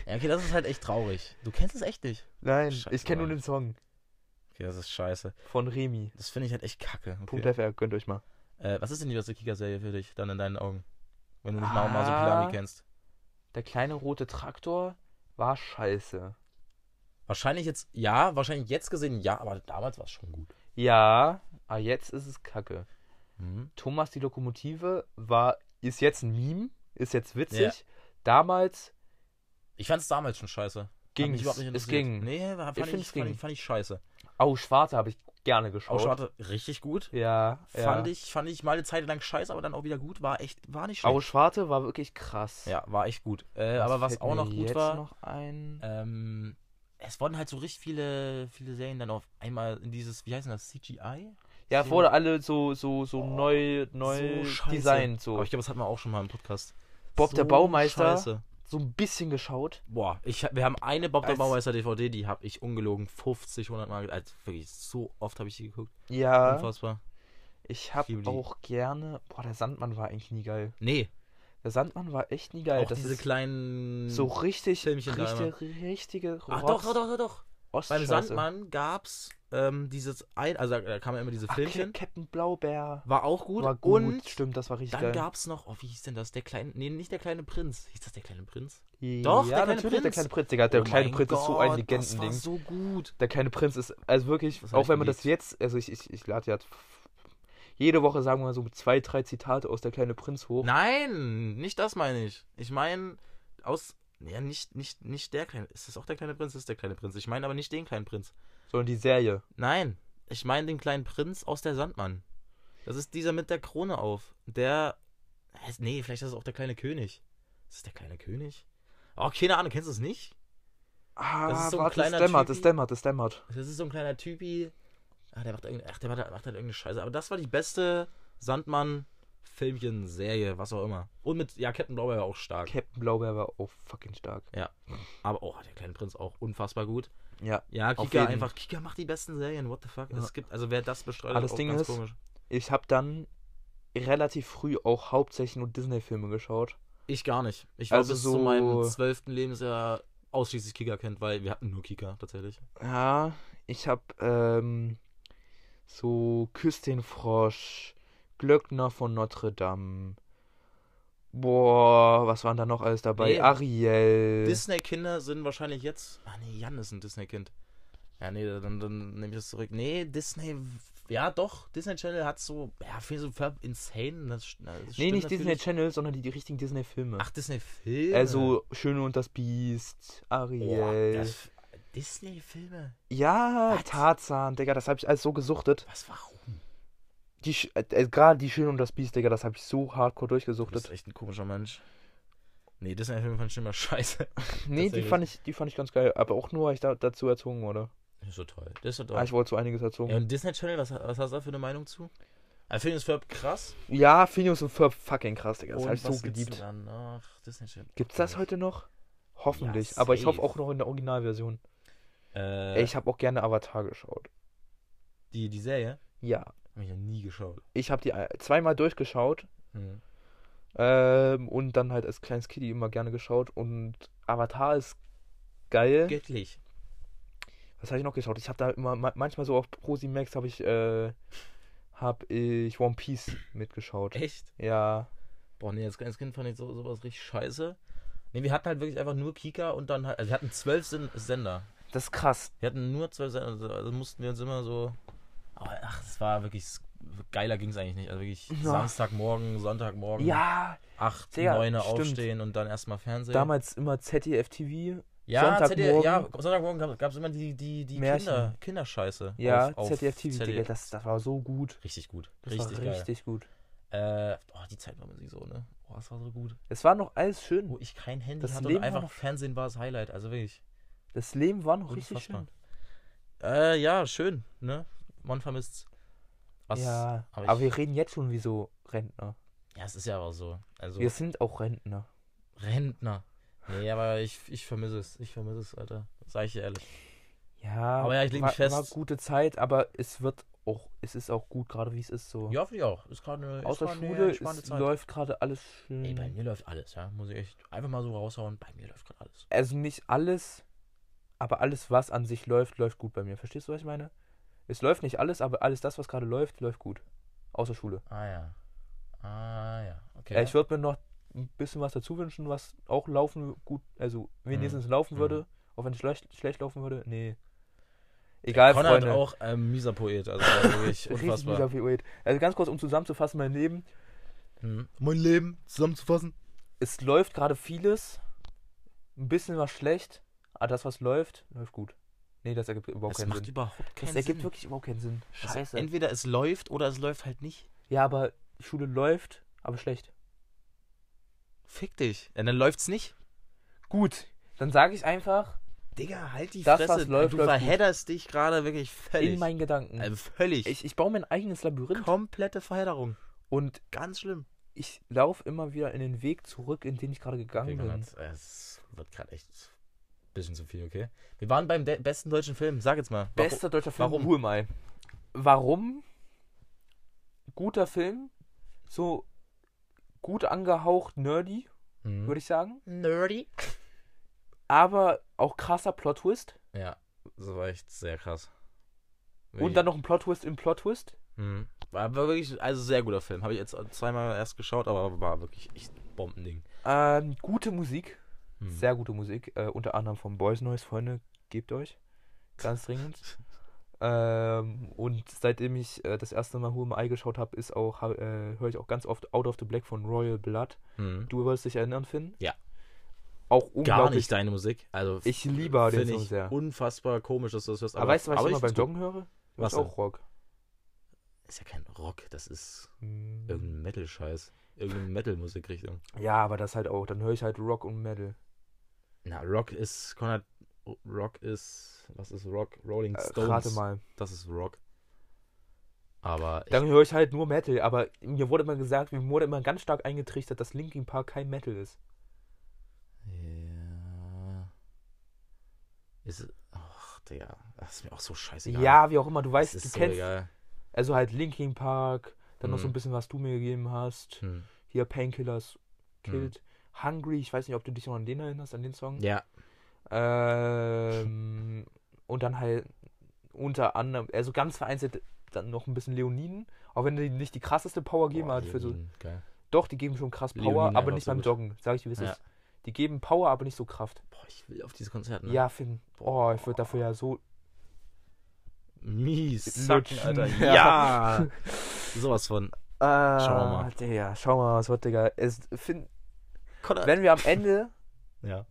Ja, okay, das ist halt echt traurig. Du kennst es echt nicht. Nein, Scheiße, ich kenne nur den Song Okay, das ist scheiße. von Remi. Das finde ich halt echt kacke. Punkt Okay. FR, gönnt euch mal. Äh, was ist denn die beste Kika-Serie für dich, dann in deinen Augen? Wenn du nicht Ah. mal Masopilami kennst. Der kleine rote Traktor war scheiße. Wahrscheinlich jetzt, ja, wahrscheinlich jetzt gesehen, ja, aber damals war es schon gut. Ja, aber jetzt ist es kacke. Mhm. Thomas die Lokomotive war, ist jetzt ein Meme, ist jetzt witzig. Damals Ich fand es damals schon scheiße. Nicht Es ging. Nee, fand Ich ich, fand, ging. ich, fand ich scheiße. Au Schwarze habe ich gerne geschaut. Auch Schwarte, richtig gut. Ja, Fand ja. ich, fand ich mal eine Zeit lang scheiße, aber dann auch wieder gut. War echt, war nicht schlecht. Schwarze war wirklich krass. Ja, war echt gut. Äh, aber was auch noch gut war, noch ein? ähm, es wurden halt so richtig viele, viele Serien dann auf einmal in dieses, wie heißt das, CGI? ja, so- wurde alle so so so Oh, neu neu so designt so. Aber ich glaube, das hatten wir auch schon mal im Podcast. Bob der Baumeister. Scheiße. So ein bisschen geschaut. Boah, ich, wir haben eine Bob der Baumeister DVD, die habe ich ungelogen 50, 100 Mal, also wirklich so oft habe ich die geguckt. Ja, Unfassbar. ich habe auch gerne. Boah, der Sandmann war eigentlich nie geil. Nee, Der Sandmann war echt nie geil. auch das diese kleinen so richtig, Filmchen da richtige, richtige Ach doch, doch, doch, doch, doch. Beim. Sandmann gab's ähm, dieses ein, also da, kamen ja immer diese Ach, Filmchen. Ca- Captain Blaubeer War auch gut. war gut. Und Stimmt, das war richtig dann geil. gab's noch, oh, wie hieß denn das? Der kleine, nee, nicht der kleine Prinz. Hieß das der kleine Prinz? ja, Doch, der kleine natürlich, der Prinz. kleine Prinz, Digga. Der Oh kleine Prinz ist so ein Gott, Legendending. Das war so gut. Der kleine Prinz ist, also wirklich, auch wenn man das jetzt, also ich, ich, ich lade ja jede Woche, sagen wir mal so, zwei, drei Zitate aus der kleine Prinz hoch. Nein, nicht das meine ich. Ich meine aus, ja nicht, nicht, nicht der kleine, ist das auch der kleine Prinz? Das ist der kleine Prinz. Ich meine aber nicht den kleinen Prinz. Sondern die Serie. Nein, ich meine den kleinen Prinz aus der Sandmann. Das ist dieser mit der Krone auf. Der, nee, vielleicht ist es auch der kleine König. Ist es der kleine König? Oh, keine Ahnung, kennst du es nicht? Ah, Das ist so ein warte, kleiner es dämmert, Typi. dämmert, es dämmert. Das ist so ein kleiner Typi. Ach, der macht, irgend- ach, der macht, macht halt irgendeine Scheiße. Aber das war die beste Sandmann-Filmchen, Serie, was auch immer. Und mit, ja, Captain Blaubeer war auch stark. Captain Blaubeer war auch fucking stark. Aber, oh, der kleine Prinz auch unfassbar gut. Ja. Ja, Kika einfach, Kika macht die besten Serien, what the fuck. Ja. Es gibt, also wer das bestreitet, Aber das auch Ding ganz ist, komisch. Ich habe dann relativ früh auch hauptsächlich nur Disney-Filme geschaut. Ich gar nicht. Ich war Also bis zu so- meinem zwölften Lebensjahr ausschließlich Kika kennt, weil wir hatten nur Kika tatsächlich. Ja, ich hab ähm, so Küss den Frosch, Glöckner von Notre Dame. Boah, was waren da noch alles dabei? Nee, Ariel. Disney-Kinder sind wahrscheinlich jetzt. Ah nee, Jan ist ein Disney-Kind. Ja, nee, dann, dann nehme ich das zurück. Nee, Disney. Ja, doch, Disney Channel hat so. Ja, viel so insane. Das, das nee, nicht Disney natürlich. Channel, sondern die, die richtigen Disney-Filme. Ach, Disney-Filme. Also Schöne und das Biest, Ariel. Disney-Filme? ja, Was? Tarzan, Digga, das habe ich alles so gesuchtet. Was, warum? Die, äh, äh, gerade die Schöne und das Biest, Digga, das habe ich so hardcore Du bist durchgesuchtet. echt ein komischer Mensch. Nee, Disney-Filme fand ich immer scheiße. Nee, die fand ich, die fand ich ganz geil, aber auch nur, weil ich da, dazu erzogen wurde. Das ist so toll. Das ist so toll. Ah, ich wurde so einiges erzogen. ja, und Disney Channel, was, was hast du da für eine Meinung zu? Finde es voll krass. Ja, Phineas und Ferb fucking krass, Digga. Das habe ich so geliebt. Disney Channel. Gibt's das heute noch? Hoffentlich. Ja, aber ich hoffe auch noch in der Originalversion. Äh, ich habe auch gerne Avatar geschaut. die, die Serie? Ja. Habe ich noch nie geschaut. Ich habe die äh, zweimal durchgeschaut. Hm. Ähm, und dann halt als kleines Kitty immer gerne geschaut. Und Avatar ist geil. Göttlich. Was habe ich noch geschaut? Ich habe da immer ma- manchmal so auf ProSimax habe ich äh, habe ich One Piece mitgeschaut. Echt? Ja. Boah, nee, als kleines Kind fand ich so, sowas richtig scheiße. Nee, wir hatten halt wirklich einfach nur Kika und dann halt, also wir hatten zwölf Sen- Sender. Das ist krass. Wir hatten nur zwölf Sender, also, also mussten wir uns immer so. Aber ach, es war wirklich. Geiler ging es eigentlich nicht. Also wirklich Ja. Samstagmorgen, Sonntagmorgen, Ja. 8, Digga, 9 stimmt. aufstehen und dann erstmal Fernsehen. Damals immer ZDF TV. ja, Sonntagmorgen. ZDF, ja, Sonntagmorgen gab es immer die, die, die Märchen. Kinder, Kinderscheiße. Ja, auf, auf ZDF TV, Digga, ZDF. das, das war so gut. Richtig gut. Das richtig war geil. richtig gut. Äh, oh, die Zeit war Musik so, ne? Oh, das war so gut. Es war noch alles schön. Wo ich kein Handy Das hatte Leben und war einfach noch- Fernsehen war das Highlight. Also wirklich. Das Leben war noch richtig schön. Äh, ja, schön, ne? Man vermisst's. Was, ja, aber aber, wir reden jetzt schon wie so Rentner. Ja, es ist ja aber so. Also, Wir sind auch Rentner. Rentner. Nee, aber ich, ich vermisse es. Ich vermisse es, Alter. Sag ich dir ehrlich. Ja, Aber ja, ich leg war, mich fest. war gute Zeit, aber es wird auch, es ist auch gut, gerade wie es ist so. Ja, finde ich auch. Ist gerade eine, ist Außer eine Schule, Zeit. läuft gerade alles schön. Ey, bei mir läuft alles, ja. Muss ich echt einfach mal so raushauen. Bei mir läuft gerade alles. also nicht alles, aber alles, was an sich läuft, läuft gut bei mir. Verstehst du, was ich meine? Es läuft nicht alles, aber alles das, was gerade läuft, läuft gut. Außer Schule. Ah ja. Ah ja. Okay. Ja, ich würde mir noch ein bisschen was dazu wünschen, was auch laufen gut, also wenigstens laufen Mhm. würde, auch wenn es schlecht, schlecht laufen würde. Nee. Egal, Konrad Freunde. auch ein mieser Poet. Also wirklich Richtig unfassbar. viel Weight. Also ganz kurz, um zusammenzufassen, mein Leben. Hm. Mein Leben zusammenzufassen. Es läuft gerade vieles, ein bisschen was schlecht, aber das, was läuft, läuft gut. Nee, das ergibt überhaupt Das keinen macht Sinn. überhaupt keinen Das ergibt Sinn. wirklich überhaupt keinen Sinn. Also Scheiße. entweder es läuft oder es läuft halt nicht. ja, aber Schule läuft, aber schlecht. Fick dich. Ja, dann läuft's nicht. Gut, dann sage ich einfach Digga, halt die Das, Fresse. was läuft, du läuft gut. verhedderst dich gerade wirklich völlig. in meinen Gedanken. äh, völlig. ich, ich baue mir ein eigenes Labyrinth Komplette Verhedderung. und Ganz schlimm. ich laufe immer wieder in den Weg zurück, in den ich gerade gegangen bin. Es wird gerade echt bisschen zu viel, okay? Wir waren beim besten deutschen Film. Sag jetzt mal. warum- Bester deutscher Film, warum? Am I? Warum? Guter Film, so gut angehaucht, nerdy, Mhm. würde ich sagen. Nerdy. Aber auch krasser Plot-Twist. Ja, das war echt sehr krass. Und dann noch ein Plot-Twist im Plot-Twist. Mhm. War, war wirklich, also sehr guter Film. Habe ich jetzt zweimal erst geschaut, aber war wirklich echt Bombending. Ähm, gute Musik, Mhm. sehr gute Musik. Äh, unter anderem vom Boys Noise, Freunde, gebt euch. Ganz dringend. ähm, und seitdem ich äh, das erste Mal Who Am I geschaut habe, ist auch, äh, höre ich auch ganz oft Out of the Black von Royal Blood. Mhm. Du wirst dich erinnern, Finn? Ja. Auch Gar unglaublich. nicht deine Musik. Also Ich liebe den Song ich sehr. unfassbar komisch, dass du das hörst. Aber, weißt du, was ich immer beim. Joggen höre? Was ist denn? auch Rock. Ist ja kein Rock, das ist Hm. irgendein Metal-Scheiß. Irgendeine Metal-Musikrichtung. Ja, aber das halt auch. Dann höre ich halt Rock und Metal. Na, Rock ist, Konrad, Rock ist, was ist Rock? Rolling Äh, Stones. rate mal. Das ist Rock. Aber ich, Dann höre ich halt nur Metal, aber mir wurde immer gesagt, mir wurde immer ganz stark eingetrichtert, dass Linkin Park kein Metal ist. ja. Ist es, ach, Digga, das ist mir auch so scheißegal. Ja, wie auch immer, du weißt, du so kennst, egal. also halt Linkin Park, Dann noch so ein bisschen, was du mir gegeben hast. Hm. Hier Painkillers Killed. Hungry, ich weiß nicht, ob du dich noch an den erinnerst, an den Song. Ja. Ähm, und dann halt unter anderem, also ganz vereinzelt dann noch ein bisschen Leoniden. Auch wenn die nicht die krasseste Power geben, Boah, halt für so. Geil. Doch, die geben schon krass Power, Leoniden aber nicht so beim. Joggen, sag ich dir, wie es Ja. ist. Die geben Power, aber nicht so Kraft. Boah, ich will auf diese Konzerte. Ne? Ja, Finn. Oh, ich würde dafür ja so. Mies. Lutschen, Alter. ja. Ja. Sowas von. Äh, Schauen wir mal. Digga, schau mal, was wird, Digga. Es, Finn, Konrad. wenn wir am Ende, Ja.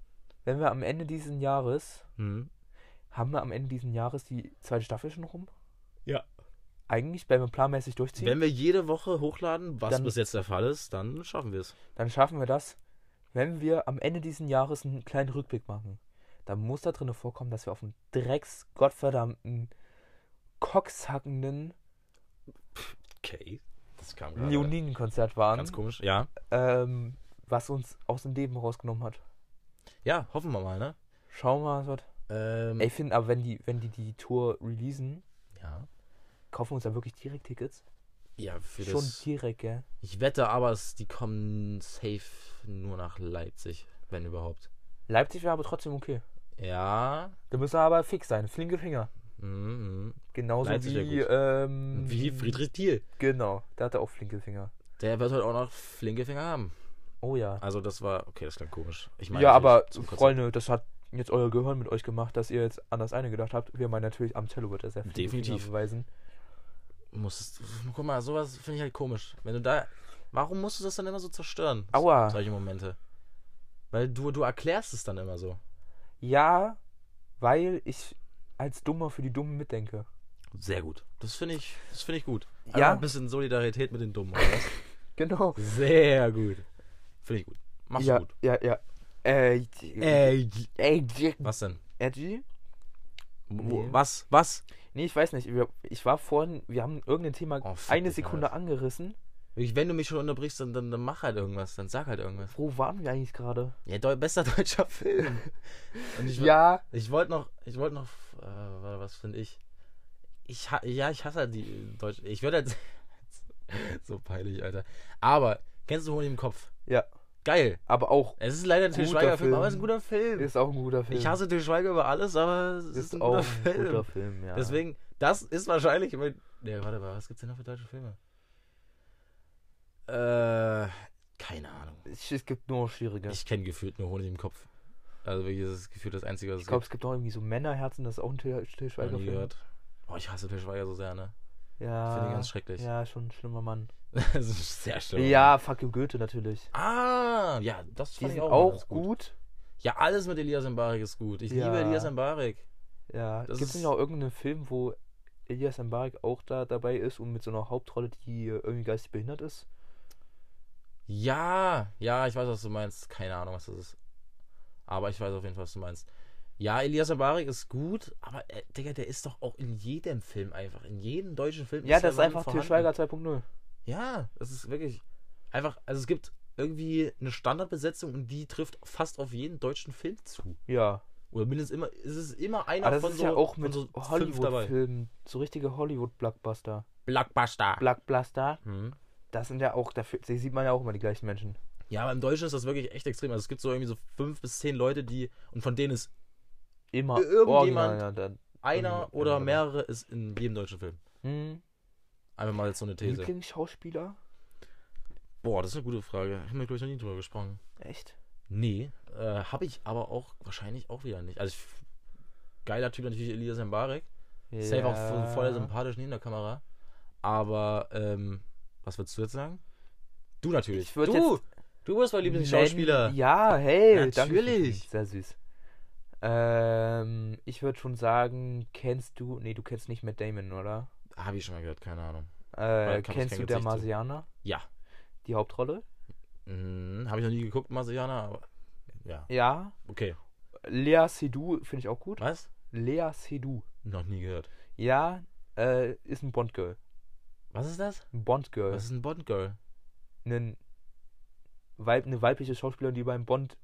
wenn wir am Ende dieses Jahres, Hm. haben wir am Ende dieses Jahres die zweite Staffel schon rum? Ja. Eigentlich, wenn wir planmäßig durchziehen, Wenn wir jede Woche hochladen, was Dann- bis jetzt der Fall ist, dann schaffen wir es. dann schaffen wir das. Wenn wir am Ende dieses Jahres einen kleinen Rückblick machen, dann muss da drin vorkommen, dass wir auf einem drecks gottverdammten, cockshackenden Okay. Das kam gerade Leoniden-Konzert waren, ganz komisch. Ja. ähm, was uns aus dem Leben rausgenommen hat. Ja, hoffen wir mal, ne? Schauen wir mal, was wird. Ähm, Ey, Finn, aber wenn die, wenn die die Tour releasen, ja. kaufen wir uns da wirklich direkt Tickets? Ja, für Schon das. direkt, gell? Ich wette aber, es, die kommen safe nur nach Leipzig, wenn überhaupt. Leipzig wäre aber trotzdem okay. Ja. Da müssen wir aber fix sein. Flinke Finger. Mhm. Genauso Leipzig wie, ähm, Wie Friedrich Thiel. Genau, der hatte auch flinke Finger. Der wird heute auch noch flinke Finger haben. Oh ja. Also das war, okay, das klang komisch. Ich meine ja, aber. Freunde, das hat jetzt euer Gehirn mit euch gemacht, dass ihr jetzt an das eine gedacht habt. Wir meinen natürlich, am Cello wird er sehr flinke Definitiv. Beweisen. Musst, guck mal, sowas finde ich halt komisch. Wenn du da, warum musst du das dann immer so zerstören? Aua. Solche Momente. Weil du, du erklärst es dann immer so. Ja, weil ich als Dummer für die Dummen mitdenke. Sehr gut. Das finde ich, das finde ich gut. Ja. Einfach ein bisschen Solidarität mit den Dummen. Oder was? Genau. Sehr gut. Finde ich gut. Machst ja, du gut. ja, ja. Äh, Ey, ey, was denn? Edgy? Wo- Nee. Was? Was? Nee, ich weiß nicht. Ich war vorhin, wir haben irgendein Thema Oh, eine Sekunde Alter. angerissen. Wenn du mich schon unterbrichst, dann, dann, dann mach halt irgendwas. Dann sag halt irgendwas. Wo waren wir eigentlich gerade? Ja, deu bester deutscher Film. Und ich, Ja, Ich wollte noch, ich wollte noch, äh, was finde ich? Ich, ja, ich hasse halt die Deutsche. Ich würde halt, so peinlich, Alter. Aber, kennst du Honig im Kopf? Ja. Geil. aber auch Es ist leider ein Til Guter Schweiger-Film, Film. aber es ist ein guter Film. ist auch ein guter Film. ich hasse Til Schweiger über alles, aber es ist, ist ein auch guter ein Film. guter Film, ja. Deswegen, das ist wahrscheinlich, mein, ne, warte mal, was gibt's denn noch für deutsche Filme? Äh, keine Ahnung. Ich, es gibt nur schwierige. Ich, Ich kenne gefühlt nur Honig im Kopf. Also wirklich, das ist gefühlt das Einzige, was es glaube, es gibt auch irgendwie so Männerherzen, das ist auch ein Til, Schweiger Film. gehört. Oh, ich hasse Til Schweiger so sehr, ne? Ja. Finde ich ganz schrecklich. Ja, schon ein schlimmer Mann. das ist sehr schlimm. Ja, fuck you Goethe natürlich. Ah, ja, das fand sind ich auch, auch, ganz gut. Ja, alles mit Elias Mbarek ist gut. Ich Ja. liebe Elias Mbarek. Ja. Gibt es nicht auch irgendeinen Film, wo Elias Mbarek auch da dabei ist und mit so einer Hauptrolle, die irgendwie geistig behindert ist? Ja, ja, ich weiß, was du meinst. Keine Ahnung, was das ist. Aber ich weiß auf jeden Fall, was du meinst. Ja, Elias Mbarek ist gut, aber äh, Digga, der ist doch auch in jedem Film einfach. In jedem deutschen Film Ja, der das ist einfach Til. Schweiger 2.0. Ja, das ist wirklich einfach. Also es gibt irgendwie eine Standardbesetzung und die trifft fast auf jeden deutschen Film zu. Ja. Oder mindestens immer, es ist immer einer Aber das von ist so, ja auch mit so. Hollywood-Filmen, so richtige Hollywood-Blockbuster. Blockbuster. Blockbuster, Hm. das sind ja auch, dafür die sieht man ja auch immer die gleichen Menschen. Ja, aber im Deutschen ist das wirklich echt extrem. Also es gibt so irgendwie so fünf bis zehn Leute, die, und von denen ist Immer Irgendjemand- original, ja, dann. einer oder mehrere ist in jedem deutschen Film. Hm. Einfach mal jetzt so eine These. Lieblingsschauspieler? Boah, das ist eine gute Frage. Haben wir, glaube ich, noch nie drüber gesprochen. Echt? Nee, äh, habe ich aber auch wahrscheinlich auch wieder nicht. Also ich, geiler Typ natürlich Elias Mbarek. Safe auch voll, sympathisch neben der Kamera. Aber, ähm, was würdest du jetzt sagen? Du natürlich. Ich würd du! Du bist mein Lieblingsschauspieler. Ja, hey, danke. Natürlich. schön. Sehr süß. Ähm, ich würde schon sagen, kennst du, nee, du kennst nicht Matt Damon, oder? Habe ich schon mal gehört, keine Ahnung. Äh, kennst du der. Marsianer? Ja. Die Hauptrolle? Hm, Habe ich noch nie geguckt, Marsianer, aber. Ja, Ja. okay. Lea Seydoux finde ich auch gut. Was? Lea Seydoux. Noch nie gehört. Ja, äh, ist ein Bond-Girl. Was ist das? Ein Bond-Girl. Was ist ein Bond-Girl? Einen Weib, eine weibliche Schauspielerin, die beim Bond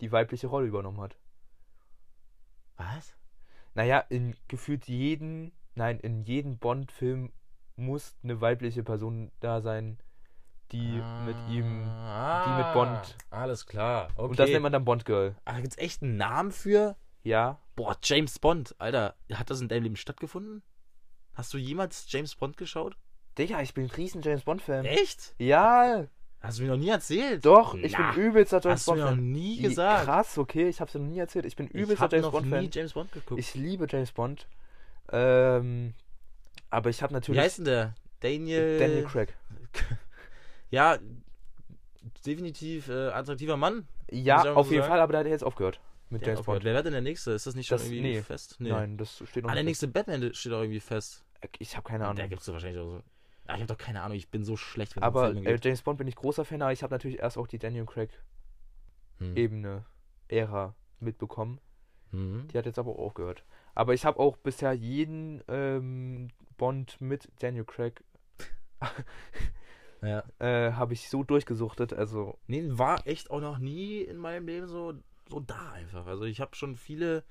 die weibliche Rolle übernommen hat. Was? Naja, in gefühlt jeden, nein, in jedem Bond-Film muss eine weibliche Person da sein, die mit ihm. Ah, die mit Bond. Alles klar. Okay. Und das nennt man dann Bond Girl. ah, gibt's echt einen Namen für? Ja. Boah, James Bond. Alter, hat das in deinem Leben stattgefunden? Hast du jemals James Bond geschaut? Digga, ich bin ein riesen James Bond-Fan. Echt? Ja, Hast du mir noch nie erzählt? doch, ich Na, bin übelster James Hast du mir noch nie gesagt. Krass, okay, ich hab's dir noch nie erzählt. Ich bin ich übelster hab James noch nie Bond-Fan. James Bond geguckt. Ich liebe James Bond. Ähm, aber ich habe Wie natürlich heißt denn der? Daniel. Daniel Craig. Ja, definitiv äh, attraktiver Mann. Ja, ich auf so jeden sagen? Fall, aber da hat jetzt aufgehört mit Der James. Bond. Wer wird denn der nächste? Ist das nicht schon Das- irgendwie nee. fest? Nee. Nein, das steht noch Ah, der nicht. nächste Batman steht auch irgendwie fest. Ich habe keine Der Ahnung. gibt's doch wahrscheinlich auch so. Ah, ich habe doch keine Ahnung, ich bin so schlecht, wenn Aber äh. James Bond bin ich großer Fan, aber ich habe natürlich erst auch die Daniel Craig Hm. Ebene, Ära mitbekommen. Mhm. Die hat jetzt aber auch aufgehört. Aber ich habe auch bisher jeden ähm, Bond mit Daniel Craig Ja. äh, habe ich so durchgesuchtet. Also Nee, war echt auch noch nie in meinem Leben so, so da einfach. Also ich habe schon viele,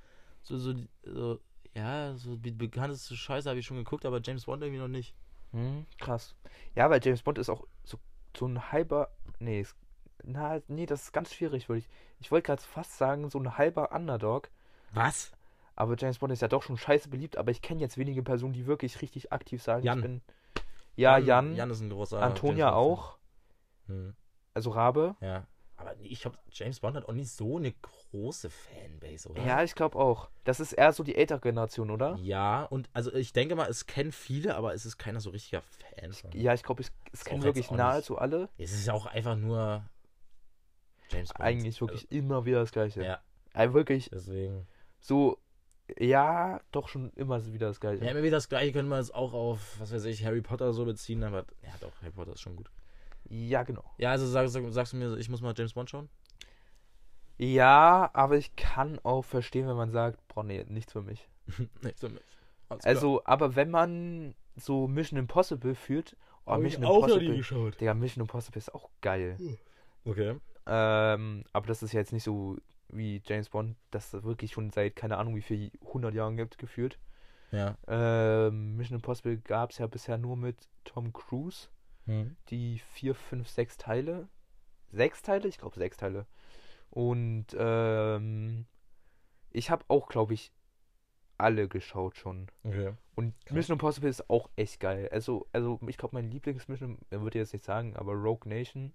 so, so, so ja, so die bekannteste Scheiße habe ich schon geguckt, aber James Bond irgendwie noch nicht. Hm, krass. Ja, weil James Bond ist auch so, so ein halber. Nee, es- na, nee, das ist ganz schwierig, würde ich. Ich wollte gerade fast sagen, so ein halber Underdog. Was? Aber James Bond ist ja doch schon scheiße beliebt, aber ich kenne jetzt wenige Personen, die wirklich richtig aktiv sagen, Jan. ich bin. Ja, Jan, Jan ist ein großer. Antonia auch, Hm. also Rabe. Ja. Aber ich glaube, James Bond hat auch nicht so eine große Fanbase, oder? Ja, ich glaube auch. Das ist eher so die ältere Generation, oder? Ja, und also ich denke mal, es kennen viele, aber es ist keiner so richtiger Fan von. Ja, ich glaube, es, es kennen wirklich nahezu alle. Es ist ja auch einfach nur James Bond. Eigentlich wirklich immer wieder das Gleiche. Ja, Also wirklich deswegen. so, ja, doch schon immer wieder das Gleiche. Ja, immer wieder das gleiche können wir jetzt auch auf, was weiß ich, Harry Potter so beziehen, aber ja doch, Harry Potter ist schon gut. Ja, genau. Ja, also sag, sag, sagst du mir, ich muss mal James Bond schauen? Ja, aber ich kann auch verstehen, wenn man sagt, boah, nee, nichts für mich. nee, für mich. Alles klar. Also, aber wenn man so Mission Impossible fühlt, oh, Hab ich Mission auch noch nie Impossible, geschaut. Digga, Mission Impossible ist auch geil. Okay. Ähm, aber das ist ja jetzt nicht so wie James Bond, das wirklich schon seit keine Ahnung wie viel 100 Jahren gibt, gefühlt. Ja. Ähm, Mission Impossible gab es ja bisher nur mit Tom Cruise. Hm. Die vier, fünf, sechs Teile. Sechs Teile? Ich glaube sechs Teile. Und ähm, ich habe auch, glaube ich, alle geschaut schon. Okay. Und Krass. Mission Impossible ist auch echt geil. Also, also ich glaube, mein Lieblingsmission, würde ich jetzt nicht sagen, aber Rogue Nation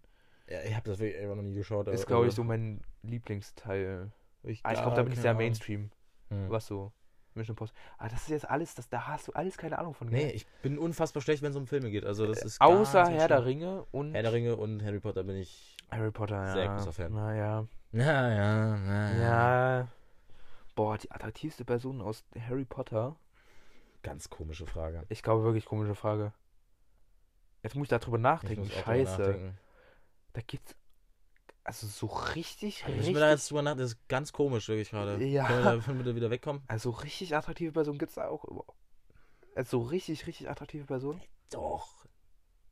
Ja, ich habe das wirklich einfach noch nie geschaut. ist, glaube ich, so mein Lieblingsteil. Ich, Ah, ich glaube, da bin ich sehr Mainstream, Hm. was so Mission Impossible. Ah, das ist jetzt alles, das, da hast du alles keine Ahnung von. Nee, gell? ich bin unfassbar schlecht, wenn es um Filme geht. Also das ist Außer ganz, ganz Herr der schlimm. Ringe und Herr der Ringe und Harry Potter bin ich. Harry Potter, ja. Sehr großer Fan. Naja. Ja, ja, ja. Ja. Boah, die attraktivste Person aus Harry Potter. Ganz komische Frage. Ich glaube wirklich komische Frage. Jetzt muss ich darüber Ich nachdenken. drüber Scheiße. nachdenken. Da gibt's also so richtig, Ich muss richtig, mir da jetzt drüber nachdenken. Das ist ganz komisch, wirklich gerade. Ja. Können wir davon bitte wieder wegkommen? also richtig attraktive Person gibt's da auch überhaupt. Also so richtig, richtig attraktive Person? Doch.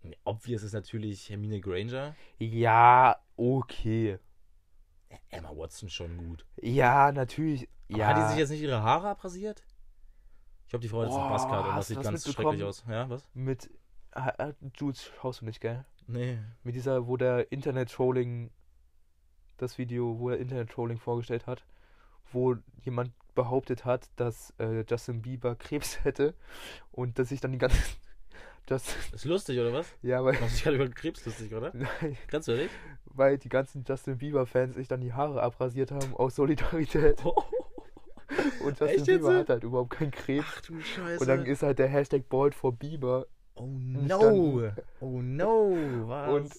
Nee, Obvious ist natürlich Hermine Granger. Ja, okay. Emma Watson schon gut. Ja, natürlich. Aber ja. Hat die sich jetzt nicht ihre Haare abrasiert? Ich glaube, die Frau hat jetzt einen Buzzcut und das sieht das ganz schrecklich aus. Ja, was? mit ah, ah, Jules schaust du nicht, gell? Nee. Mit dieser, wo der Internet-Trolling, das Video, wo er Internet-Trolling vorgestellt hat, wo jemand behauptet hat, dass äh, Justin Bieber Krebs hätte und dass sich dann die ganzen. Just, Ist lustig, oder was? ja, weil, Machst du dich gerade über Krebs lustig, oder? nein, Ganz ehrlich? weil die ganzen Justin Bieber-Fans sich dann die Haare abrasiert haben aus Solidarität. Und Justin Echt jetzt? Bieber hat halt überhaupt keinen Krebs. Ach du Scheiße. Und dann ist halt der Hashtag Bald for Bieber. oh no. no. Oh no. Was? Und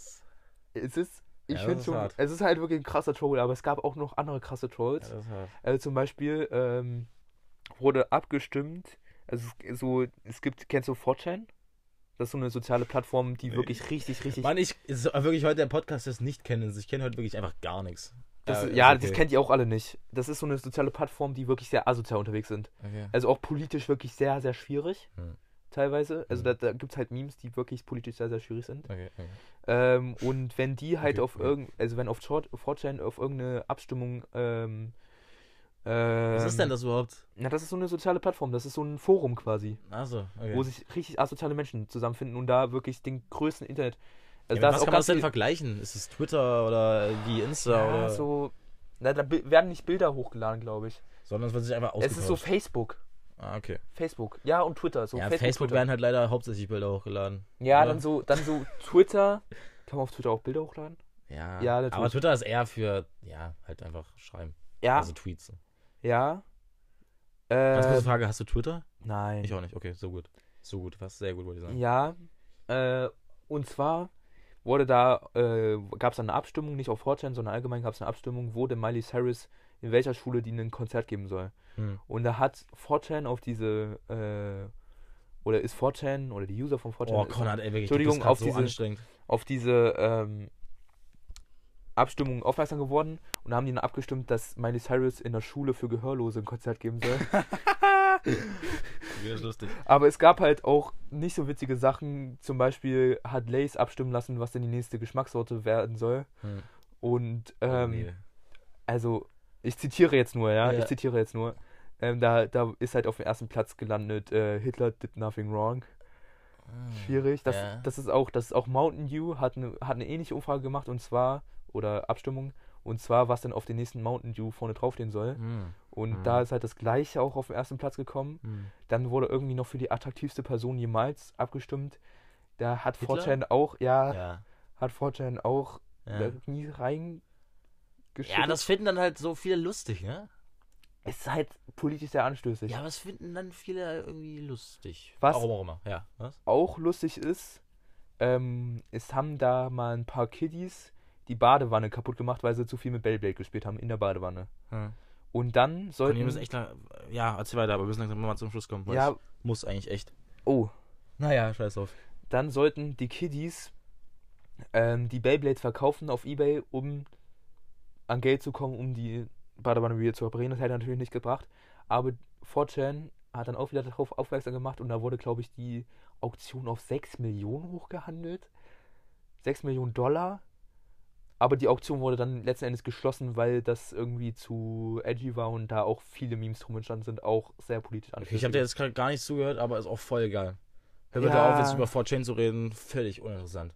Es ist, ich Ja, finde schon, hart. es ist halt wirklich ein krasser Troll, aber es gab auch noch andere krasse ja, Trolls. hart. Also zum Beispiel ähm, wurde abgestimmt, also es, so, es gibt, kennst du 4chan? Das ist so eine soziale Plattform, die Nee. wirklich richtig, richtig. Mann, ich ist wirklich heute der Podcast das nicht kennen. Ich kenne heute wirklich einfach gar nichts. das, Ja, ja, okay. das kennt ihr auch alle nicht. Das ist so eine soziale Plattform, die wirklich sehr asozial unterwegs sind. Okay. Also auch politisch wirklich sehr, sehr schwierig. Hm. Teilweise. Also Hm. da, da gibt es halt Memes, die wirklich politisch sehr, sehr schwierig sind. Okay, okay. Ähm, und wenn die halt Okay, auf irgend, also wenn auf 4 4chan auf irgendeine Abstimmung ähm, Ähm, Was ist denn das überhaupt? Na, das ist so eine soziale Plattform. Das ist so ein Forum quasi, okay. wo sich richtig asoziale Menschen zusammenfinden und da wirklich den größten Internet. Also ja, was kann man das denn vergleichen? Ist es Twitter oder die Insta ja, oder so. Na, da werden nicht Bilder hochgeladen, glaube ich. sondern es wird sich einfach Es ist so ausgetauscht. Facebook. Ah, okay. Facebook. Ja, und Twitter. So ja, Facebook, Facebook, werden halt leider hauptsächlich Bilder hochgeladen. Ja, dann so, dann so Twitter. Kann man auf Twitter auch Bilder hochladen? Ja, Ja, natürlich. aber Twitter ist eher für, ja, halt einfach schreiben. Ja, Also Tweets. ja. Ganz kurze Äh, Frage, hast du Twitter? nein. Ich auch nicht, okay, so gut. So gut, was sehr gut, wollte ich sagen. Ja, äh, und zwar wurde da, äh, gab es eine Abstimmung, nicht auf 4chan, sondern allgemein gab es eine Abstimmung, wo denn Miley Cyrus in welcher Schule die ein Konzert geben soll. Hm. Und da hat 4chan auf diese, äh, oder ist 4chan, oder die User von 4chan, Oh, Konrad, ey, wirklich, Entschuldigung, auf so diese- anstrengend. auf diese ähm, Abstimmung aufmerksam geworden und haben die dann abgestimmt, dass Miley Cyrus in der Schule für Gehörlose ein Konzert geben soll. Das ist lustig. Aber es gab halt auch nicht so witzige Sachen. Zum Beispiel hat Lays abstimmen lassen, was denn die nächste Geschmackssorte werden soll. Hm. Und Oh, ähm, nee. also ich zitiere jetzt nur, ja, Ja. ich zitiere jetzt nur. Ähm, da, da ist halt auf dem ersten Platz gelandet, äh, Hitler did nothing wrong. Schwierig. Das, Ja. das ist auch, das ist auch Mountain Dew hat eine, hat eine ähnliche Umfrage gemacht und zwar, oder Abstimmung, und zwar, was denn auf den nächsten Mountain Dew vorne draufstehen soll. Hm. Und Mhm. da ist halt das gleiche auch auf den ersten Platz gekommen. Hm. Dann wurde irgendwie noch für die attraktivste Person jemals abgestimmt. Da hat? 4chan auch, ja, Ja. hat 4chan auch Ja. da nie reingeschüttet. ja, das finden dann halt so viele lustig, ne? Es ist halt politisch sehr anstößig. Ja, aber das finden dann viele irgendwie lustig. Was? Warum auch immer. Ja, was? Auch lustig ist, ähm, es haben da mal ein paar Kiddies die Badewanne kaputt gemacht, weil sie zu viel mit Beyblade gespielt haben in der Badewanne. Hm. Und dann sollten... wir müssen echt lang, ja, erzähl weiter, aber wir müssen langsam mal zum Schluss kommen. ja, es muss eigentlich echt. oh, Naja, scheiß drauf. dann sollten die Kiddies ähm, die Beyblades verkaufen auf Ebay, um an Geld zu kommen, um die Badewanne wieder zu reparieren. Das hätte natürlich nicht gebracht. Aber 4chan hat dann auch wieder darauf aufmerksam gemacht und da wurde, glaube ich, die Auktion auf 6 Millionen hochgehandelt. 6 Millionen Dollar. Aber die Auktion wurde dann letzten Endes geschlossen, weil das irgendwie zu edgy war und da auch viele Memes drum entstanden sind, auch sehr politisch Okay, ich habe dir jetzt gerade gar nicht zugehört, aber ist auch voll egal. Hör bitte Ja. auf, jetzt über 4chan zu reden. Völlig uninteressant.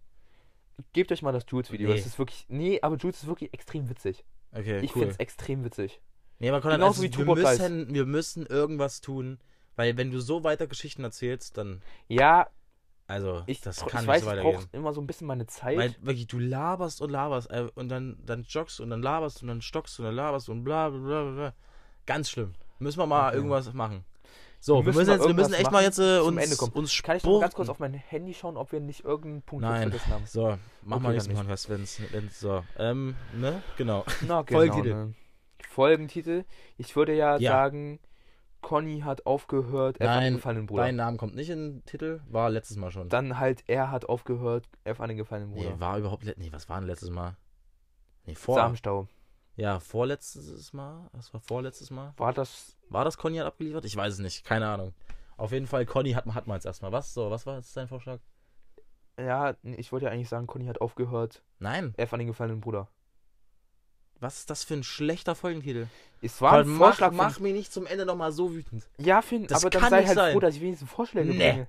Gebt euch mal das Jules-Video. Nee. Das ist wirklich. Nee, aber Jules ist wirklich extrem witzig. Okay, Ich cool. finde es extrem witzig. Nee, aber Konrad, Genauso also, wie wir, müssen, wir müssen irgendwas tun, weil wenn du so weiter Geschichten erzählst, dann, Ja, also, ich, das kann ich nicht weiß, so ich brauche immer so ein bisschen meine Zeit. Weil wirklich, du laberst und laberst äh, und dann, dann joggst und dann laberst und dann stockst und dann laberst und bla bla bla bla. bla. Ganz schlimm. Müssen wir mal Okay. irgendwas machen. So, Wir wir müssen mal jetzt, wir müssen echt mal machen, jetzt äh, uns, uns Kann ich noch mal ganz kurz auf mein Handy schauen, ob wir nicht irgendeinen Punkt Nein. vergessen haben? So, mach Okay, mal nächsten Podcast, wenn's, wenn's, so, ähm, ne, genau. Na, genau, Folgentitel. Ne? Folgentitel. Ich würde ja, Ja. sagen, Conny hat aufgehört, F an den Nein, gefallenen Bruder. Dein Name kommt nicht in den Titel, war letztes Mal schon. Dann halt, er hat aufgehört, F an den gefallenen Bruder. Nee, war überhaupt, nee, was war denn letztes Mal? Nee, vor, Samenstau. Ja, vorletztes Mal, was war vorletztes Mal? War das. War das Conny hat abgeliefert? Ich weiß es nicht, keine Ahnung. Auf jeden Fall, Conny hat, hat man jetzt erstmal. Was? So, was war jetzt dein Vorschlag? Ja, ich wollte ja eigentlich sagen, Conny hat aufgehört, Nein, F an den gefallenen Bruder. was ist das für ein schlechter Folgentitel? Es war ein Gott, Vorschlag mach, mich nicht zum Ende nochmal so wütend. Ja, Finn, Das aber dann kann sei halt sein. froh, dass ich wenigstens Vorschläge Nee. bringe.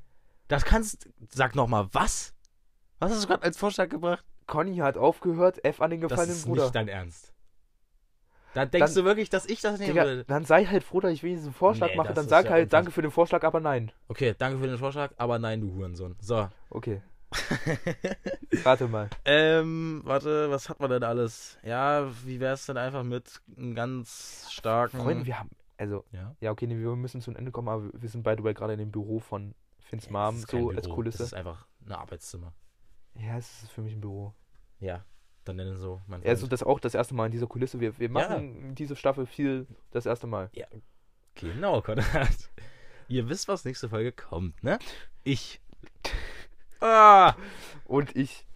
Das kannst, sag nochmal, was? Was hast du gerade als Vorschlag gebracht? Conny hat aufgehört, F an den Das gefallenen ist Bruder. nicht dein Ernst. Da denkst Dann- du wirklich, dass ich das nehmen Digga, würde? dann sei halt froh, dass ich wenigstens einen Vorschlag Nee, mache, dann sag ja halt danke für den Vorschlag, aber nein. Okay, danke für den Vorschlag, aber nein, du Hurensohn. So. Okay, rate mal. ähm, warte, was hat man denn alles? Ja, wie wär's denn einfach mit einem ganz starken. Freunde, wir haben, also, ja. ja, okay, nee, wir müssen zum Ende kommen, aber wir sind beide gerade in dem Büro von Finns Das Mom, so Büro, als Kulisse. Das ist einfach ein Arbeitszimmer. Ja, es ist für mich ein Büro. Ja, dann nennen so, mein Also Freund. das auch das erste Mal in dieser Kulisse. Wir, wir machen diese Staffel viel das erste Mal. Genau, Konrad. Ihr wisst, was nächste Folge kommt, ne? Ich. Ah! Und ich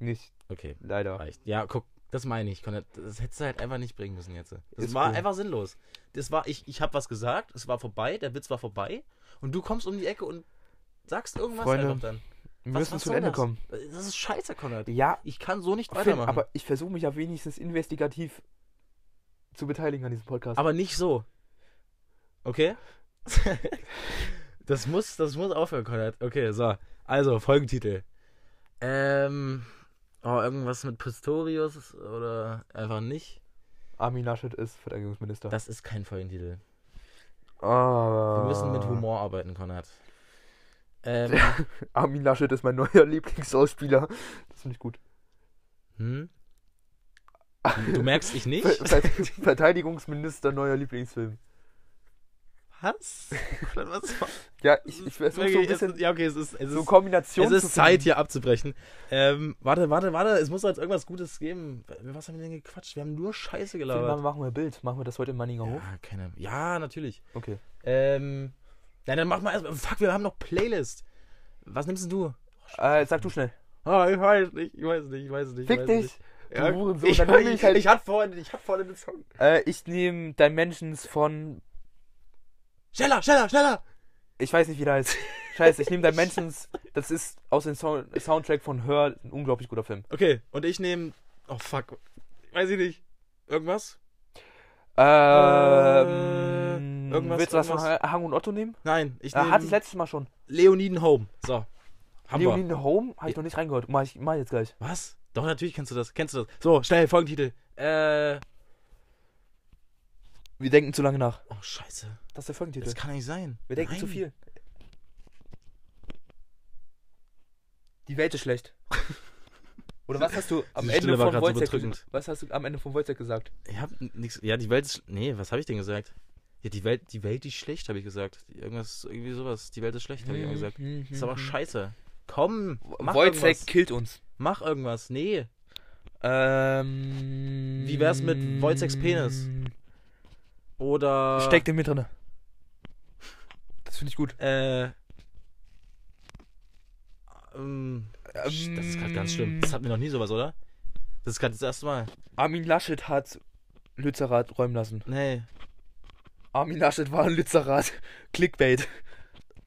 nicht, Okay, leider. reicht. Ja, guck, das meine ich, Konrad. Das hättest du halt einfach nicht bringen müssen jetzt. Das Ist war cool. einfach sinnlos. Das war, ich, ich habe was gesagt, es war vorbei, der Witz war vorbei und du kommst um die Ecke und sagst irgendwas Freunde, einfach dann. Wir Was- müssen was zum Ende das? kommen. Das ist scheiße, Konrad. Ja, Ich kann so nicht weitermachen. aber ich versuche mich ja wenigstens investigativ zu beteiligen an diesem Podcast. Aber nicht so. Okay? das muss, das muss aufhören, Konrad. Okay, so. Also, Folgentitel. Ähm. Oh, irgendwas mit Pistorius oder einfach nicht. Armin Laschet ist Verteidigungsminister. Das ist kein Folgentitel. ah. Wir müssen mit Humor arbeiten, Konrad. Ähm, Armin Laschet ist mein neuer Lieblingsschauspieler. Das finde ich gut. hm? Du merkst, ich nicht? Ver Ver Verteidigungsminister neuer Lieblingsfilm. Was? Was? Ja, ich, ich versuche so ein es bisschen ist, ja, okay, es ist, es so ist, Kombination es ist Zeit, hier abzubrechen. Ähm, warte, warte, warte, es muss jetzt irgendwas Gutes geben. Was haben wir denn gequatscht? Wir haben nur Scheiße Film, gelabert. machen wir ein Bild. Machen wir das heute im Manninger Hof? Ja, keine. Ja, natürlich. Okay. Ähm, nein, dann mach mal erstmal. Fuck, wir haben noch Playlist. Was nimmst denn du? Äh, sag du schnell. Ah, ich weiß nicht, ich weiß nicht, ich weiß nicht. Fick weiß dich. Nicht. Ja, ich, dann hol ich ich, halt- ich hatte vorhin, ich hab vorhin den Song. Äh, ich nehme Dimensions von. Schneller, schneller, schneller! Ich weiß nicht, wie der heißt. Scheiße, ich nehme Dimensions. Das ist aus dem Sound Soundtrack von Her ein unglaublich guter Film. Okay, und ich nehme. Oh fuck. Weiß ich nicht. Irgendwas? Ähm. Irgendwas- Willst du was von irgendwas- Hang und Otto nehmen? Nein, ich Äh, nehme. hatte ich letztes Mal schon. Leoniden Home. So. Haben wir. Leonine Home? Habe ich noch nicht reingehört. Mach ich mach ich jetzt gleich. Was? Doch, natürlich kennst du das. Kennst du das? So, schnell, Folgentitel. Äh. Wir denken zu lange nach. Oh, scheiße. Das ist der Folgentitel. Das kann nicht sein. Wir denken Nein. zu viel. Die Welt ist schlecht. Oder was hast du am Diese Ende Stille war von grad so bedrückend. Was hast du am Ende von Wojciech gesagt? Ich hab nichts. Ja, die Welt ist. Nee, was habe ich denn gesagt? Ja, die Welt, die Welt ist schlecht, habe ich gesagt. Irgendwas, irgendwie sowas. Die Welt ist schlecht, habe ich immer gesagt. Das ist aber scheiße. Komm, mach irgendwas. killt uns. Mach irgendwas. Nee. Ähm. Wie wär's mit Wojciechs Penis? Oder. Steckt in mir drinne. Das finde ich gut. Äh. Ähm, das ist gerade ganz schlimm. Das hatten wir noch nie sowas, oder? Das ist gerade das erste Mal. Armin Laschet hat Lützerath räumen lassen. Nee. Armin Laschet war ein Lützerath. Clickbait.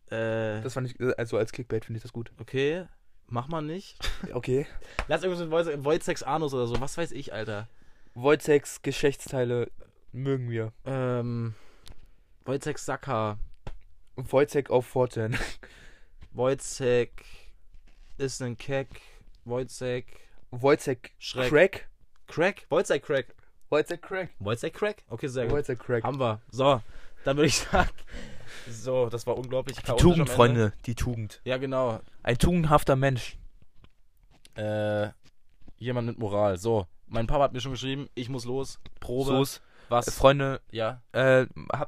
Äh. Das fand ich, also als Clickbait finde ich das gut. Okay. Mach mal nicht. Okay. Lass irgendwas mit Wojciechs Anus oder so. Was weiß ich, Alter. Wojciechs Geschlechtsteile mögen wir. Ähm. Wojciech Sacker. Wojciech auf 14. Wojciech ist ein Keck. Wojciech Wojciech Schreck. Crack. Crack? Wojciech Crack. Wojciech Crack. Wojciech Crack? Okay, sehr gut. Wojciech Crack. Haben wir. So, dann würde ich sagen. So, das war unglaublich. Die Tugend. Freunde. Die Tugend. Ja, genau. Ein tugendhafter Mensch. Äh, jemand mit Moral. So, mein Papa hat mir schon geschrieben, ich muss los. Probe. So's. Was? Freunde, Ja. äh, habt einen